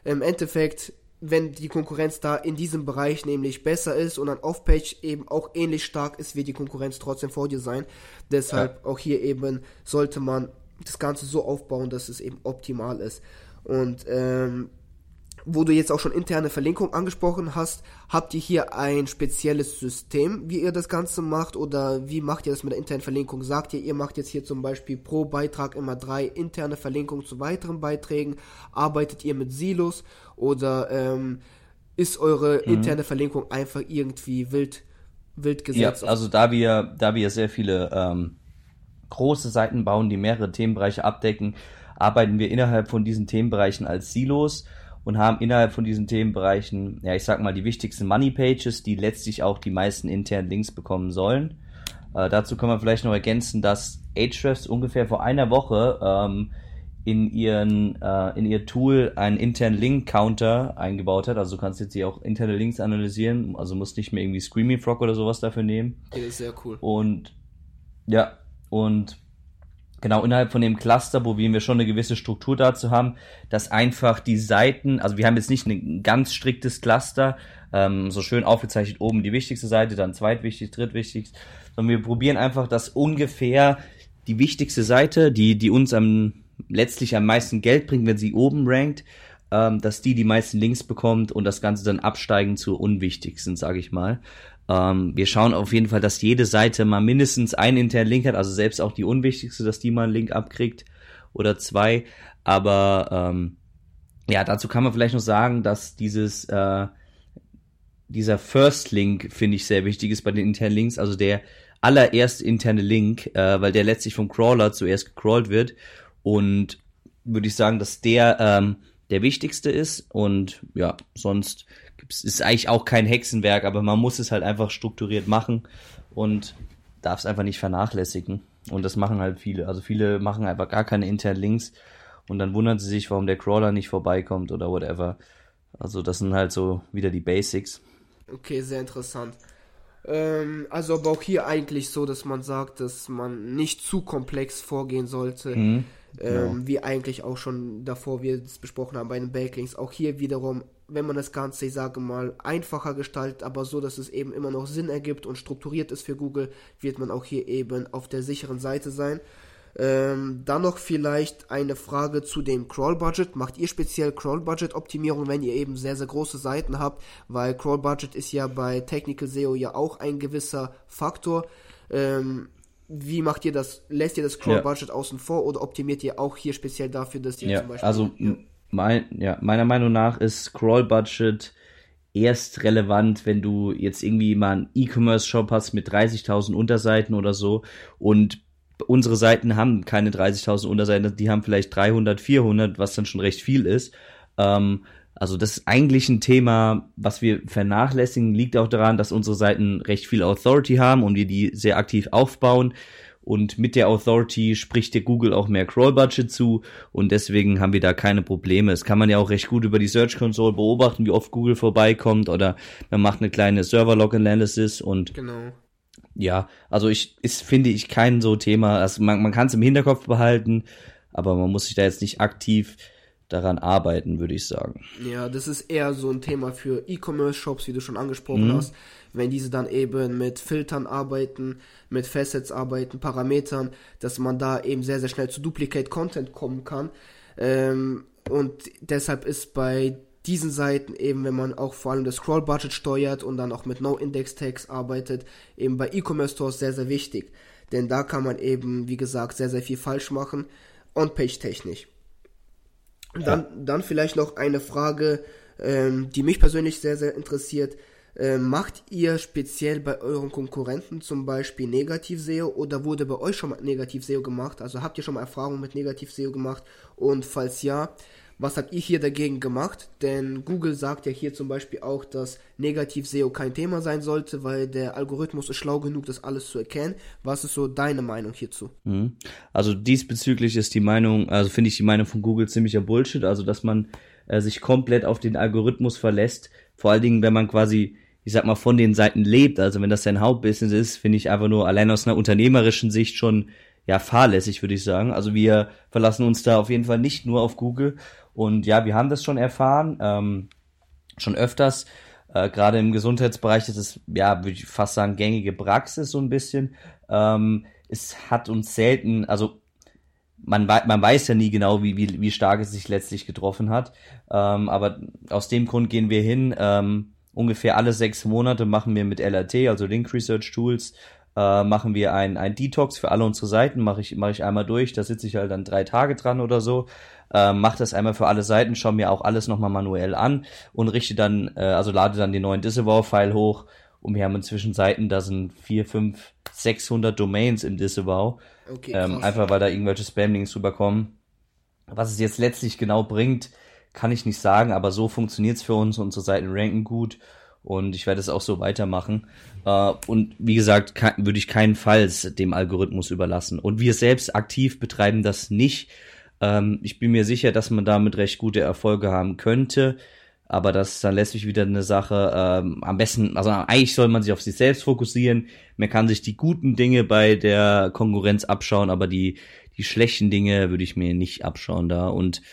Im Endeffekt wenn die Konkurrenz da in diesem Bereich nämlich besser ist und an Off-Page eben auch ähnlich stark ist, wird die Konkurrenz trotzdem vor dir sein. Deshalb ja. auch hier eben sollte man das Ganze so aufbauen, dass es eben optimal ist. Und ähm, wo du jetzt auch schon interne Verlinkung angesprochen hast, habt ihr hier ein spezielles System, wie ihr das Ganze macht oder wie macht ihr das mit der internen Verlinkung? Sagt ihr, ihr macht jetzt hier zum Beispiel pro Beitrag immer drei interne Verlinkungen zu weiteren Beiträgen? Arbeitet ihr mit Silos oder ähm, ist eure mhm. interne Verlinkung einfach irgendwie wild, wild gesetzt? Ja, also da wir, da wir sehr viele ähm, große Seiten bauen, die mehrere Themenbereiche abdecken, arbeiten wir innerhalb von diesen Themenbereichen als Silos und haben innerhalb von diesen Themenbereichen, ja, ich sag mal, die wichtigsten Money Pages, die letztlich auch die meisten internen Links bekommen sollen. Äh, dazu kann man vielleicht noch ergänzen, dass Ahrefs ungefähr vor einer Woche ähm, in ihren äh, in ihr Tool einen internen Link Counter eingebaut hat. Also du kannst jetzt hier auch interne Links analysieren, also musst nicht mehr irgendwie Screaming Frog oder sowas dafür nehmen. Das ist sehr cool. Und ja, und genau innerhalb von dem Cluster, wo wir schon eine gewisse Struktur dazu haben, dass einfach die Seiten, also wir haben jetzt nicht ein ganz striktes Cluster, ähm, so schön aufgezeichnet oben die wichtigste Seite, dann zweitwichtig, drittwichtig, sondern wir probieren einfach, dass ungefähr die wichtigste Seite, die, die uns am, letztlich am meisten Geld bringt, wenn sie oben rankt, ähm, dass die die meisten Links bekommt und das Ganze dann absteigen zur unwichtigsten, sage ich mal. Ähm, wir schauen auf jeden Fall, dass jede Seite mal mindestens einen internen Link hat, also selbst auch die unwichtigste, dass die mal einen Link abkriegt oder zwei. Aber ähm, ja, dazu kann man vielleicht noch sagen, dass dieses äh, dieser First Link finde ich sehr wichtig ist bei den internen Links, also der allererste interne Link, äh, weil der letztlich vom Crawler zuerst gecrawlt wird. Und würde ich sagen, dass der ähm, der wichtigste ist. Und ja, sonst es ist eigentlich auch kein Hexenwerk, aber man muss es halt einfach strukturiert machen und darf es einfach nicht vernachlässigen. Und das machen halt viele. Also viele machen einfach gar keine internen Links und dann wundern sie sich, warum der Crawler nicht vorbeikommt oder whatever. Also das sind halt so wieder die Basics. Okay, sehr interessant. Ähm, also aber auch hier eigentlich so, dass man sagt, dass man nicht zu komplex vorgehen sollte. Mhm, genau. ähm, wie eigentlich auch schon davor wir es besprochen haben bei den Backlinks. Auch hier wiederum, wenn man das Ganze, ich sage mal, einfacher gestaltet, aber so, dass es eben immer noch Sinn ergibt und strukturiert ist für Google, wird man auch hier eben auf der sicheren Seite sein. Ähm, dann noch vielleicht eine Frage zu dem Crawl-Budget. Macht ihr speziell Crawl-Budget-Optimierung, wenn ihr eben sehr, sehr große Seiten habt? Weil Crawl-Budget ist ja bei Technical SEO ja auch ein gewisser Faktor. Ähm, wie macht ihr das? Lässt ihr das Crawl-Budget ja. außen vor oder optimiert ihr auch hier speziell dafür, dass ihr ja, zum Beispiel... Also, ja. Mein, ja, meiner Meinung nach ist Crawl-Budget erst relevant, wenn du jetzt irgendwie mal einen E-Commerce-Shop hast mit 30.000 Unterseiten oder so und unsere Seiten haben keine 30.000 Unterseiten, die haben vielleicht 300, 400, was dann schon recht viel ist. Ähm, also das ist eigentlich ein Thema, was wir vernachlässigen, liegt auch daran, dass unsere Seiten recht viel Authority haben und wir die sehr aktiv aufbauen. Und mit der Authority spricht der Google auch mehr Crawl-Budget zu und deswegen haben wir da keine Probleme. Das kann man ja auch recht gut über die Search Console beobachten, wie oft Google vorbeikommt oder man macht eine kleine Server-Log-Analysis und genau ja, also ich ist finde ich kein so Thema. Also man, man kann es im Hinterkopf behalten, aber man muss sich da jetzt nicht aktiv daran arbeiten, würde ich sagen. Ja, das ist eher so ein Thema für E-Commerce-Shops, wie du schon angesprochen mhm. hast. Wenn diese dann eben mit Filtern arbeiten, mit Facets arbeiten, Parametern, dass man da eben sehr, sehr schnell zu Duplicate Content kommen kann. Ähm, und deshalb ist bei diesen Seiten eben, wenn man auch vor allem das Scroll-Budget steuert und dann auch mit No-Index-Tags arbeitet, eben bei E-Commerce-Stores sehr, sehr wichtig. Denn da kann man eben, wie gesagt, sehr, sehr viel falsch machen, on-page-technisch. Dann, dann vielleicht noch eine Frage, ähm, die mich persönlich sehr, sehr interessiert. Ähm, macht ihr speziell bei euren Konkurrenten zum Beispiel Negativ-SEO oder wurde bei euch schon mal Negativ-SEO gemacht? Also habt ihr schon mal Erfahrung mit Negativ-SEO gemacht? Und falls ja, was habt ihr hier dagegen gemacht? Denn Google sagt ja hier zum Beispiel auch, dass Negativ-SEO kein Thema sein sollte, weil der Algorithmus ist schlau genug, das alles zu erkennen. Was ist so deine Meinung hierzu? Mhm. Also diesbezüglich ist die Meinung, also finde ich die Meinung von Google ziemlicher Bullshit, also dass man äh, sich komplett auf den Algorithmus verlässt. Vor allen Dingen, wenn man quasi ich sag mal, von den Seiten lebt, also wenn das sein Hauptbusiness ist, finde ich einfach nur allein aus einer unternehmerischen Sicht schon ja fahrlässig, würde ich sagen. Also wir verlassen uns da auf jeden Fall nicht nur auf Google und ja, wir haben das schon erfahren, ähm, schon öfters. Äh, Gerade im Gesundheitsbereich ist es, ja, würde ich fast sagen, gängige Praxis so ein bisschen. Ähm, es hat uns selten, also man, man weiß ja nie genau, wie, wie, wie stark es sich letztlich getroffen hat. Ähm, aber aus dem Grund gehen wir hin. Ähm, ungefähr alle sechs Monate machen wir mit LRT, also Link Research Tools, äh, machen wir ein, ein Detox für alle unsere Seiten, mache ich, mach ich einmal durch, da sitze ich halt dann drei Tage dran oder so äh, mache das einmal für alle Seiten, schaue mir auch alles nochmal manuell an und richte dann, äh, also lade dann den neuen Disavow-File hoch und wir haben inzwischen Seiten, da sind 4, 5, 600 Domains im Disavow. Okay, ähm, einfach weil da irgendwelche Spam-Links rüberkommen. Was es jetzt letztlich genau bringt, kann ich nicht sagen, aber so funktioniert's für uns. Unsere Seiten ranken gut und ich werde es auch so weitermachen. Äh, und wie gesagt, würde ich keinenfalls dem Algorithmus überlassen. Und wir selbst aktiv betreiben das nicht. Ähm, ich bin mir sicher, dass man damit recht gute Erfolge haben könnte. Aber das ist dann letztlich wieder eine Sache, ähm, am besten, also eigentlich soll man sich auf sich selbst fokussieren. Man kann sich die guten Dinge bei der Konkurrenz abschauen, aber die, die schlechten Dinge würde ich mir nicht abschauen da. Und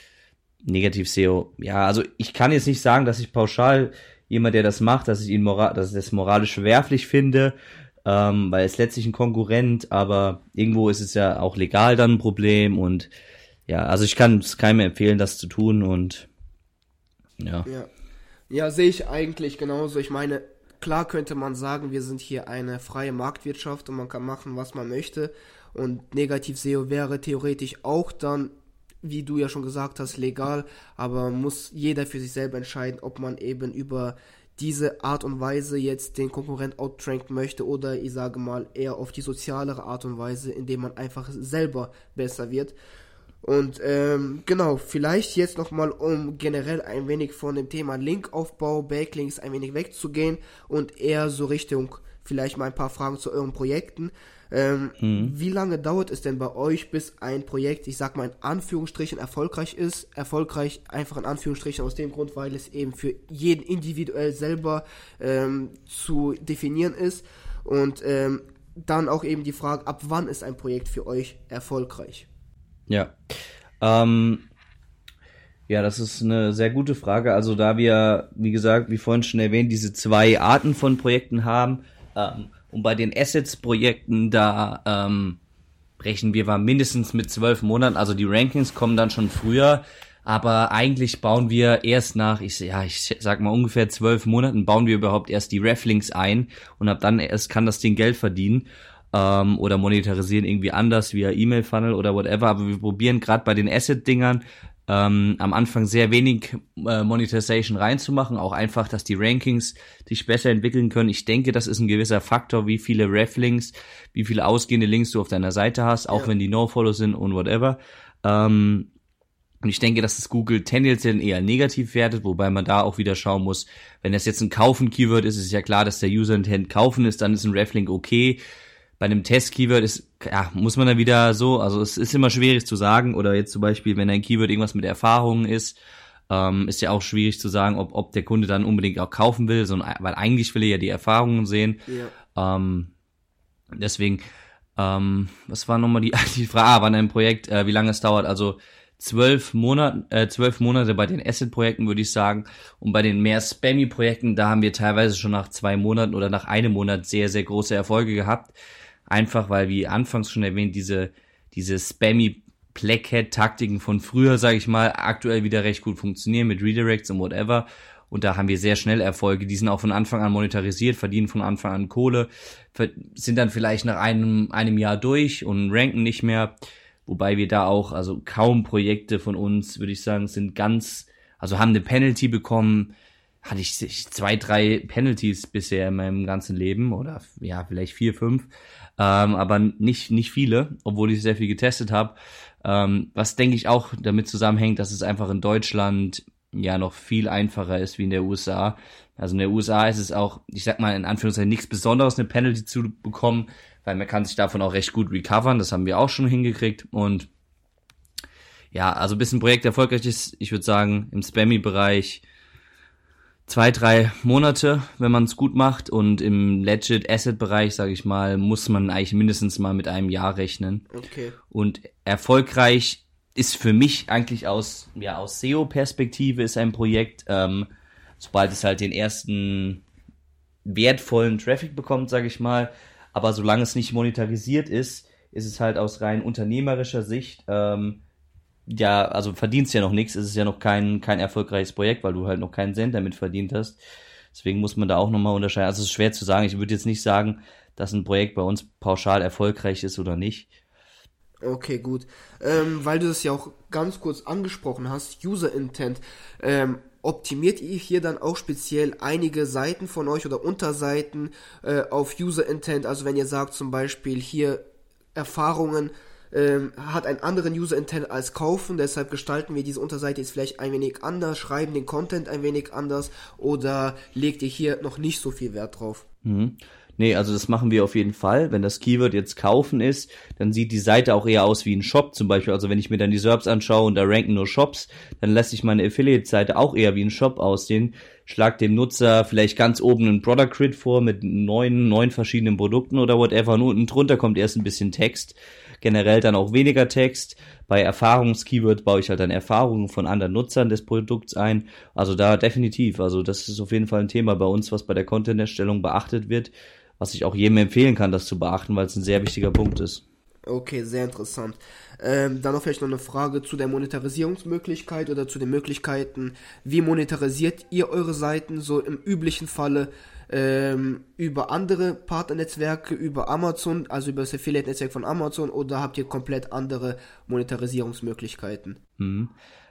negativ SEO, ja, also ich kann jetzt nicht sagen, dass ich pauschal jemand, der das macht, dass ich ihn moral, dass ich das moralisch verwerflich finde, ähm, weil es letztlich ein Konkurrent, aber irgendwo ist es ja auch legal dann ein Problem und ja, also ich kann es keinem empfehlen, das zu tun und ja. Ja, ja sehe ich eigentlich genauso. Ich meine, klar könnte man sagen, wir sind hier eine freie Marktwirtschaft und man kann machen, was man möchte. Und Negativ-SEO wäre theoretisch auch dann, wie du ja schon gesagt hast, legal, aber muss jeder für sich selber entscheiden, ob man eben über diese Art und Weise jetzt den Konkurrent outranken möchte oder ich sage mal eher auf die sozialere Art und Weise, indem man einfach selber besser wird. Und ähm, genau, vielleicht jetzt nochmal, um generell ein wenig von dem Thema Linkaufbau, Backlinks ein wenig wegzugehen und eher so Richtung vielleicht mal ein paar Fragen zu euren Projekten. Ähm, mhm. Wie lange dauert es denn bei euch, bis ein Projekt, ich sag mal in Anführungsstrichen, erfolgreich ist? Erfolgreich einfach in Anführungsstrichen aus dem Grund, weil es eben für jeden individuell selber ähm, zu definieren ist. Und ähm, dann auch eben die Frage, ab wann ist ein Projekt für euch erfolgreich? Ja. Ähm, ja, das ist eine sehr gute Frage. Also da wir, wie gesagt, wie vorhin schon erwähnt, diese zwei Arten von Projekten haben, ähm, und bei den Assets-Projekten, da ähm, rechnen wir mal mindestens mit zwölf Monaten. Also die Rankings kommen dann schon früher. Aber eigentlich bauen wir erst nach, ich, ja, ich sag mal ungefähr zwölf Monaten, bauen wir überhaupt erst die Reflinks ein und ab dann erst kann das Ding Geld verdienen ähm, oder monetarisieren irgendwie anders via E-Mail-Funnel oder whatever. Aber wir probieren gerade bei den Asset-Dingern ähm, am Anfang sehr wenig äh, Monetization reinzumachen, auch einfach, dass die Rankings sich besser entwickeln können. Ich denke, das ist ein gewisser Faktor, wie viele Reflinks, wie viele ausgehende Links du auf deiner Seite hast, auch ja. wenn die No-Follow sind und whatever. Ähm, und ich denke, dass das Google tendenziell eher negativ wertet, wobei man da auch wieder schauen muss, wenn das jetzt ein Kaufen-Keyword ist, ist ja klar, dass der User-Intent kaufen ist, dann ist ein Reflink okay bei einem Test-Keyword ist, ja, muss man da wieder so, also es ist immer schwierig zu sagen, oder jetzt zum Beispiel, wenn ein Keyword irgendwas mit Erfahrungen ist, ähm, ist ja auch schwierig zu sagen, ob, ob der Kunde dann unbedingt auch kaufen will, sondern, weil eigentlich will er ja die Erfahrungen sehen. Ja. Ähm, deswegen, ähm, was war nochmal die, die Frage, ah, wann ein Projekt, äh, wie lange es dauert, also zwölf Monate, äh, zwölf Monate bei den Asset-Projekten, würde ich sagen. Und bei den mehr Spammy-Projekten, da haben wir teilweise schon nach zwei Monaten oder nach einem Monat sehr, sehr große Erfolge gehabt. Einfach weil, wie anfangs schon erwähnt, diese, diese spammy Blackhead-Taktiken von früher, sage ich mal, aktuell wieder recht gut funktionieren mit Redirects und whatever. Und da haben wir sehr schnell Erfolge. Die sind auch von Anfang an monetarisiert, verdienen von Anfang an Kohle, sind dann vielleicht nach einem, einem Jahr durch und ranken nicht mehr. Wobei wir da auch, also kaum Projekte von uns, würde ich sagen, sind ganz, also haben eine Penalty bekommen, hatte ich zwei, drei Penalties bisher in meinem ganzen Leben oder ja, vielleicht vier, fünf, ähm, aber nicht, nicht viele, obwohl ich sehr viel getestet habe. Ähm, was denke ich auch damit zusammenhängt, dass es einfach in Deutschland ja noch viel einfacher ist wie in der USA. Also in der USA ist es auch, ich sag mal in Anführungszeichen nichts Besonderes, eine Penalty zu bekommen, weil man kann sich davon auch recht gut recovern. Das haben wir auch schon hingekriegt und ja, also bis ein Projekt erfolgreich ist, ich würde sagen, im Spammy-Bereich zwei, drei Monate, wenn man es gut macht. Und im Legit Asset Bereich, sage ich mal, muss man eigentlich mindestens mal mit einem Jahr rechnen. Okay. Und erfolgreich ist für mich eigentlich aus, ja, aus SEO-Perspektive ist ein Projekt, ähm, sobald es halt den ersten wertvollen Traffic bekommt, sage ich mal. Aber solange es nicht monetarisiert ist, ist es halt aus rein unternehmerischer Sicht ähm, ja, also verdienst ja noch nichts, es ist ja noch kein, kein erfolgreiches Projekt, weil du halt noch keinen Cent damit verdient hast. Deswegen muss man da auch nochmal unterscheiden. Also es ist schwer zu sagen. Ich würde jetzt nicht sagen, dass ein Projekt bei uns pauschal erfolgreich ist oder nicht. Okay, gut. Ähm, weil du das ja auch ganz kurz angesprochen hast, User Intent. Ähm, optimiert ihr hier dann auch speziell einige Seiten von euch oder Unterseiten äh, auf User Intent? Also wenn ihr sagt zum Beispiel hier Erfahrungen ähm, hat einen anderen User Intent als kaufen, deshalb gestalten wir diese Unterseite jetzt vielleicht ein wenig anders, schreiben den Content ein wenig anders oder legt ihr hier noch nicht so viel Wert drauf? Mhm. Nee, also das machen wir auf jeden Fall. Wenn das Keyword jetzt kaufen ist, dann sieht die Seite auch eher aus wie ein Shop zum Beispiel. Also wenn ich mir dann die SERPs anschaue und da ranken nur Shops, dann lässt sich meine Affiliate-Seite auch eher wie ein Shop aussehen. Schlag dem Nutzer vielleicht ganz oben einen Product Grid vor mit neun, neun verschiedenen Produkten oder whatever. Und unten drunter kommt erst ein bisschen Text generell dann auch weniger Text. Bei Erfahrungskeywords baue ich halt dann Erfahrungen von anderen Nutzern des Produkts ein. Also da definitiv. Also das ist auf jeden Fall ein Thema bei uns, was bei der Content-Erstellung beachtet wird, was ich auch jedem empfehlen kann, das zu beachten, weil es ein sehr wichtiger Punkt ist. Okay, sehr interessant. Ähm, dann noch vielleicht noch eine Frage zu der Monetarisierungsmöglichkeit oder zu den Möglichkeiten. Wie monetarisiert ihr eure Seiten so im üblichen Falle? Ähm, über andere Partnernetzwerke, über Amazon, also über das Affiliate-Netzwerk von Amazon oder habt ihr komplett andere Monetarisierungsmöglichkeiten? Mhm.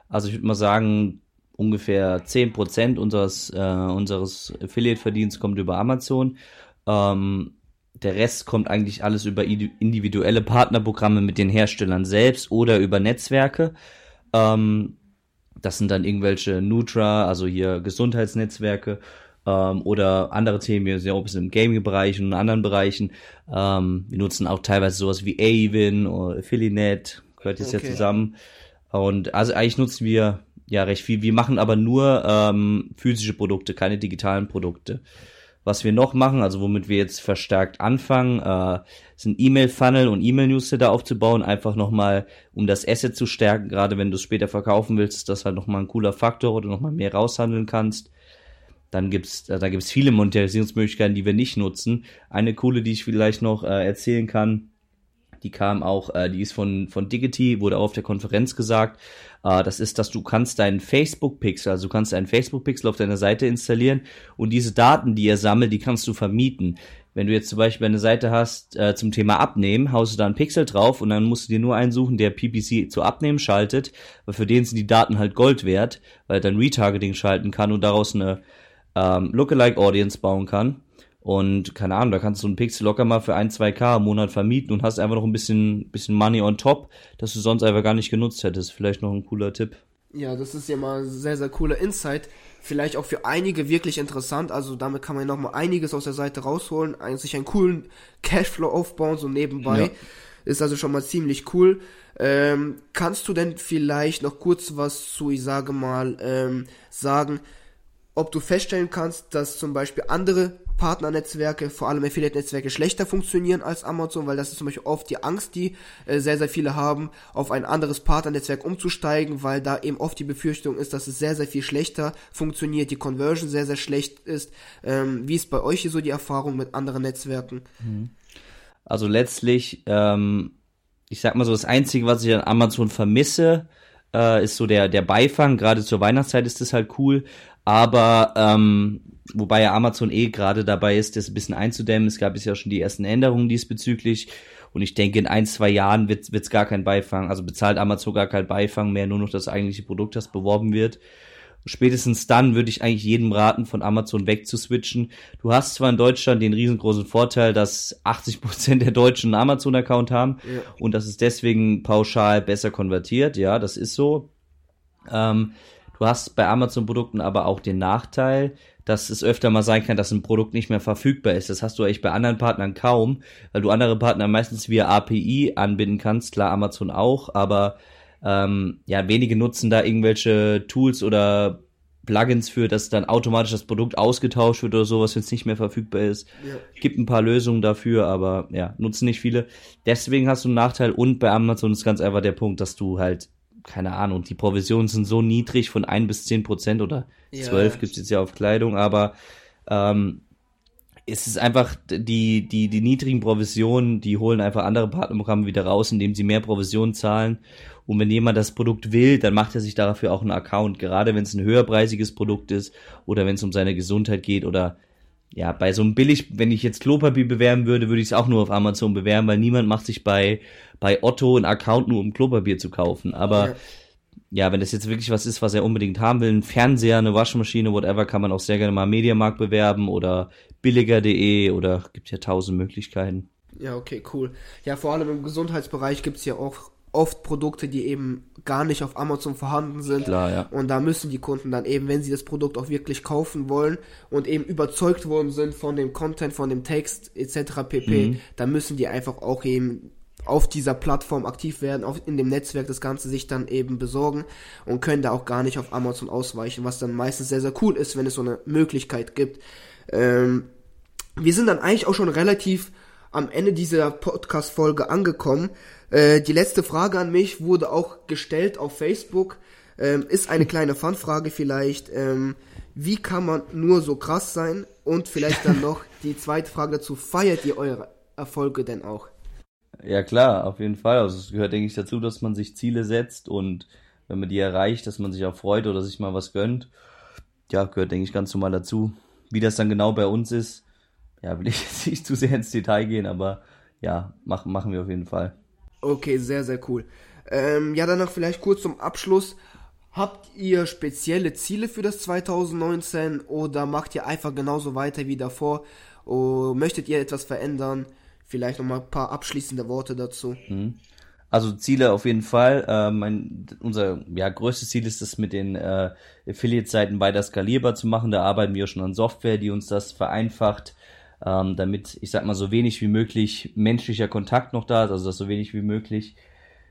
Also ich würde mal sagen, ungefähr 10% unseres, äh, unseres Affiliate-Verdienst kommt über Amazon. Ähm, der Rest kommt eigentlich alles über individuelle Partnerprogramme mit den Herstellern selbst oder über Netzwerke. Ähm, das sind dann irgendwelche Nutra, also hier Gesundheitsnetzwerke ähm, oder andere Themen, wir sind ja auch ein bisschen im Gaming-Bereich und in anderen Bereichen. Ähm, wir nutzen auch teilweise sowas wie Avin oder Affiliate, gehört jetzt okay. ja zusammen. Und also eigentlich nutzen wir ja recht viel. Wir machen aber nur ähm, physische Produkte, keine digitalen Produkte. Was wir noch machen, also womit wir jetzt verstärkt anfangen, äh, sind E-Mail-Funnel und E-Mail-Newsletter aufzubauen, einfach nochmal, um das Asset zu stärken, gerade wenn du es später verkaufen willst, ist das halt nochmal ein cooler Faktor oder nochmal mehr raushandeln kannst. Dann gibt's, äh, da gibt's viele Monetarisierungsmöglichkeiten, die wir nicht nutzen. Eine coole, die ich vielleicht noch äh, erzählen kann, die kam auch, äh, die ist von, von Digity, wurde auch auf der Konferenz gesagt. Äh, das ist, dass du kannst deinen Facebook-Pixel, also du kannst einen Facebook-Pixel auf deiner Seite installieren und diese Daten, die er sammelt, die kannst du vermieten. Wenn du jetzt zum Beispiel eine Seite hast äh, zum Thema Abnehmen, haust du da einen Pixel drauf und dann musst du dir nur einen suchen, der PPC zu Abnehmen schaltet, weil für den sind die Daten halt Gold wert, weil er dann Retargeting schalten kann und daraus eine ähm, Lookalike Audience bauen kann. Und keine Ahnung, da kannst du einen Pixel locker mal für ein, zwei K im Monat vermieten und hast einfach noch ein bisschen, bisschen Money on top, das du sonst einfach gar nicht genutzt hättest. Vielleicht noch ein cooler Tipp. Ja, das ist ja mal sehr, sehr cooler Insight. Vielleicht auch für einige wirklich interessant. Also damit kann man noch mal einiges aus der Seite rausholen, sich einen coolen Cashflow aufbauen, so nebenbei. Ja. Ist also schon mal ziemlich cool. Ähm, kannst du denn vielleicht noch kurz was zu, ich sage mal, ähm, sagen, ob du feststellen kannst, dass zum Beispiel andere Partnernetzwerke, vor allem Affiliate-Netzwerke, schlechter funktionieren als Amazon, weil das ist zum Beispiel oft die Angst, die äh, sehr, sehr viele haben, auf ein anderes Partnernetzwerk umzusteigen, weil da eben oft die Befürchtung ist, dass es sehr, sehr viel schlechter funktioniert, die Conversion sehr, sehr schlecht ist. Ähm, wie ist bei euch hier so die Erfahrung mit anderen Netzwerken? Mhm. Also letztlich, ähm, ich sag mal so, das Einzige, was ich an Amazon vermisse, äh, ist so der, der Beifang. Gerade zur Weihnachtszeit ist das halt cool. Aber ähm, wobei ja Amazon eh gerade dabei ist, das ein bisschen einzudämmen. Es gab ja schon die ersten Änderungen diesbezüglich. Und ich denke, in ein, zwei Jahren wird es gar kein Beifang, also bezahlt Amazon gar kein Beifang mehr, nur noch das eigentliche Produkt, das beworben wird. Spätestens dann würde ich eigentlich jedem raten, von Amazon wegzuswitchen. Du hast zwar in Deutschland den riesengroßen Vorteil, dass 80% der Deutschen einen Amazon-Account haben ja. und das ist deswegen pauschal besser konvertiert, ja, das ist so. Ähm, du hast bei Amazon-Produkten aber auch den Nachteil, dass es öfter mal sein kann, dass ein Produkt nicht mehr verfügbar ist. Das hast du eigentlich bei anderen Partnern kaum, weil du andere Partner meistens via API anbinden kannst, klar Amazon auch, aber ähm, ja, wenige nutzen da irgendwelche Tools oder Plugins für, dass dann automatisch das Produkt ausgetauscht wird oder sowas, wenn es nicht mehr verfügbar ist. Ja. Gibt ein paar Lösungen dafür, aber ja, nutzen nicht viele. Deswegen hast du einen Nachteil und bei Amazon ist ganz einfach der Punkt, dass du halt keine Ahnung, die Provisionen sind so niedrig von ein bis zehn Prozent oder zwölf ja. gibt es jetzt ja auf Kleidung, aber ähm, es ist einfach, die, die, die niedrigen Provisionen, die holen einfach andere Partnerprogramme wieder raus, indem sie mehr Provisionen zahlen. Und wenn jemand das Produkt will, dann macht er sich dafür auch einen Account, gerade wenn es ein höherpreisiges Produkt ist oder wenn es um seine Gesundheit geht oder ja, bei so einem billig, wenn ich jetzt Klopapier bewerben würde, würde ich es auch nur auf Amazon bewerben, weil niemand macht sich bei, bei Otto einen Account nur um Klopapier zu kaufen. Aber ja. ja, wenn das jetzt wirklich was ist, was er unbedingt haben will, ein Fernseher, eine Waschmaschine, whatever, kann man auch sehr gerne mal Mediamarkt bewerben oder billiger.de oder gibt ja tausend Möglichkeiten. Ja, okay, cool. Ja, vor allem im Gesundheitsbereich gibt's ja auch oft Produkte, die eben gar nicht auf Amazon vorhanden sind. Klar, ja. Und da müssen die Kunden dann eben, wenn sie das Produkt auch wirklich kaufen wollen und eben überzeugt worden sind von dem Content, von dem Text etc. pp, mhm. dann müssen die einfach auch eben auf dieser Plattform aktiv werden, auf, in dem Netzwerk das Ganze sich dann eben besorgen und können da auch gar nicht auf Amazon ausweichen, was dann meistens sehr, sehr cool ist, wenn es so eine Möglichkeit gibt. Ähm, wir sind dann eigentlich auch schon relativ am Ende dieser Podcast-Folge angekommen. Äh, die letzte Frage an mich wurde auch gestellt auf Facebook. Ähm, ist eine kleine Fanfrage vielleicht. Ähm, wie kann man nur so krass sein? Und vielleicht dann noch die zweite Frage dazu. Feiert ihr eure Erfolge denn auch? Ja klar, auf jeden Fall. Also es gehört, denke ich, dazu, dass man sich Ziele setzt und wenn man die erreicht, dass man sich auch freut oder sich mal was gönnt. Ja, gehört, denke ich, ganz normal dazu. Wie das dann genau bei uns ist, ja, will ich jetzt nicht zu sehr ins Detail gehen, aber ja, machen, machen wir auf jeden Fall. Okay, sehr, sehr cool. Ähm, ja, dann noch vielleicht kurz zum Abschluss. Habt ihr spezielle Ziele für das 2019 oder macht ihr einfach genauso weiter wie davor? Oder möchtet ihr etwas verändern? Vielleicht noch mal ein paar abschließende Worte dazu. Mhm. Also Ziele auf jeden Fall. Äh, mein, unser ja, größtes Ziel ist es, mit den äh, Affiliate-Seiten weiter skalierbar zu machen. Da arbeiten wir schon an Software, die uns das vereinfacht, ähm, damit, ich sag mal, so wenig wie möglich menschlicher Kontakt noch da ist, also dass so wenig wie möglich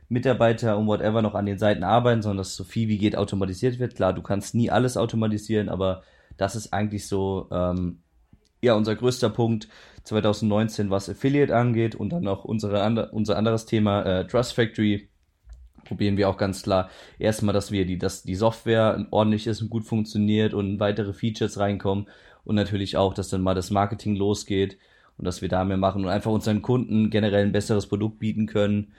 Mitarbeiter und whatever noch an den Seiten arbeiten, sondern dass so viel wie geht automatisiert wird. Klar, du kannst nie alles automatisieren, aber das ist eigentlich so ähm, ja unser größter Punkt 2019, was Affiliate angeht und dann noch unsere, unser anderes Thema äh, Trust Factory probieren wir auch ganz klar erstmal, dass wir die, dass die Software ordentlich ist und gut funktioniert und weitere Features reinkommen und natürlich auch, dass dann mal das Marketing losgeht und dass wir da mehr machen und einfach unseren Kunden generell ein besseres Produkt bieten können.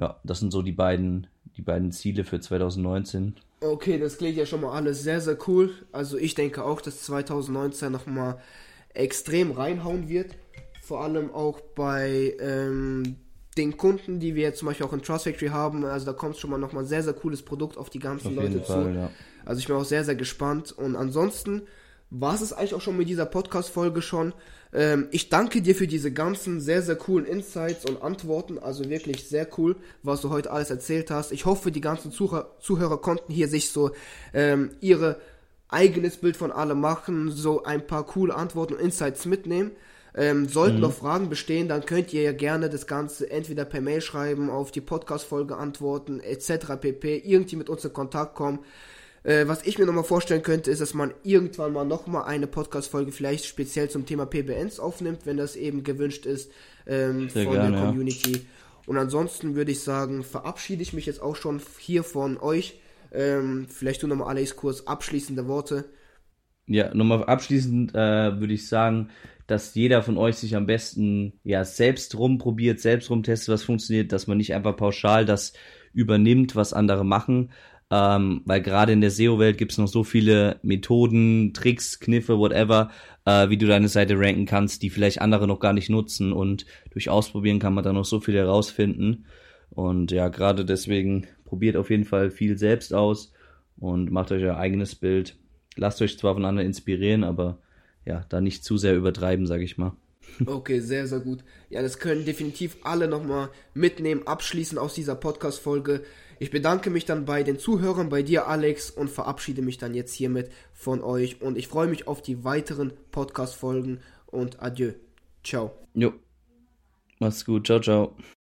Ja, das sind so die beiden, die beiden Ziele für 2019. Okay, das klingt ja schon mal alles sehr, sehr cool. Also ich denke auch, dass 2019 nochmal extrem reinhauen wird. Vor allem auch bei ähm, den Kunden, die wir jetzt zum Beispiel auch in Trust Factory haben. Also da kommt schon mal nochmal ein sehr, sehr cooles Produkt auf die ganzen auf Leute Fall, zu. Ja. Also ich bin auch sehr, sehr gespannt. Und ansonsten war es eigentlich auch schon mit dieser Podcast-Folge schon. Ähm, ich danke dir für diese ganzen sehr, sehr coolen Insights und Antworten. Also wirklich sehr cool, was du heute alles erzählt hast. Ich hoffe, die ganzen Zuhörer, Zuhörer konnten hier sich so ähm, ihre eigenes Bild von allem machen, so ein paar coole Antworten und Insights mitnehmen. Ähm, sollten mhm. noch Fragen bestehen, dann könnt ihr ja gerne das Ganze entweder per Mail schreiben, auf die Podcast-Folge antworten, etc. pp. Irgendwie mit uns in Kontakt kommen. Äh, was ich mir nochmal vorstellen könnte, ist, dass man irgendwann mal nochmal eine Podcast-Folge vielleicht speziell zum Thema PBNs aufnimmt, wenn das eben gewünscht ist ähm, von gerne, der Community. Ja. Und ansonsten würde ich sagen, verabschiede ich mich jetzt auch schon hier von euch. Ähm, vielleicht du nochmal, Alex, kurz abschließende Worte. Ja, nochmal abschließend äh, würde ich sagen, dass jeder von euch sich am besten ja selbst rumprobiert, selbst rumtestet, was funktioniert, dass man nicht einfach pauschal das übernimmt, was andere machen. Ähm, weil gerade in der SEO-Welt gibt es noch so viele Methoden, Tricks, Kniffe, whatever, äh, wie du deine Seite ranken kannst, die vielleicht andere noch gar nicht nutzen und durch Ausprobieren kann man da noch so viel herausfinden. Und ja, gerade deswegen probiert auf jeden Fall viel selbst aus und macht euch euer eigenes Bild. Lasst euch zwar voneinander inspirieren, aber ja, da nicht zu sehr übertreiben, sage ich mal. Okay, sehr, sehr gut. Ja, das können definitiv alle nochmal mitnehmen, abschließen aus dieser Podcast-Folge. Ich bedanke mich dann bei den Zuhörern, bei dir, Alex, und verabschiede mich dann jetzt hiermit von euch. Und ich freue mich auf die weiteren Podcast-Folgen und adieu. Ciao. Jo. Mach's gut. Ciao, ciao.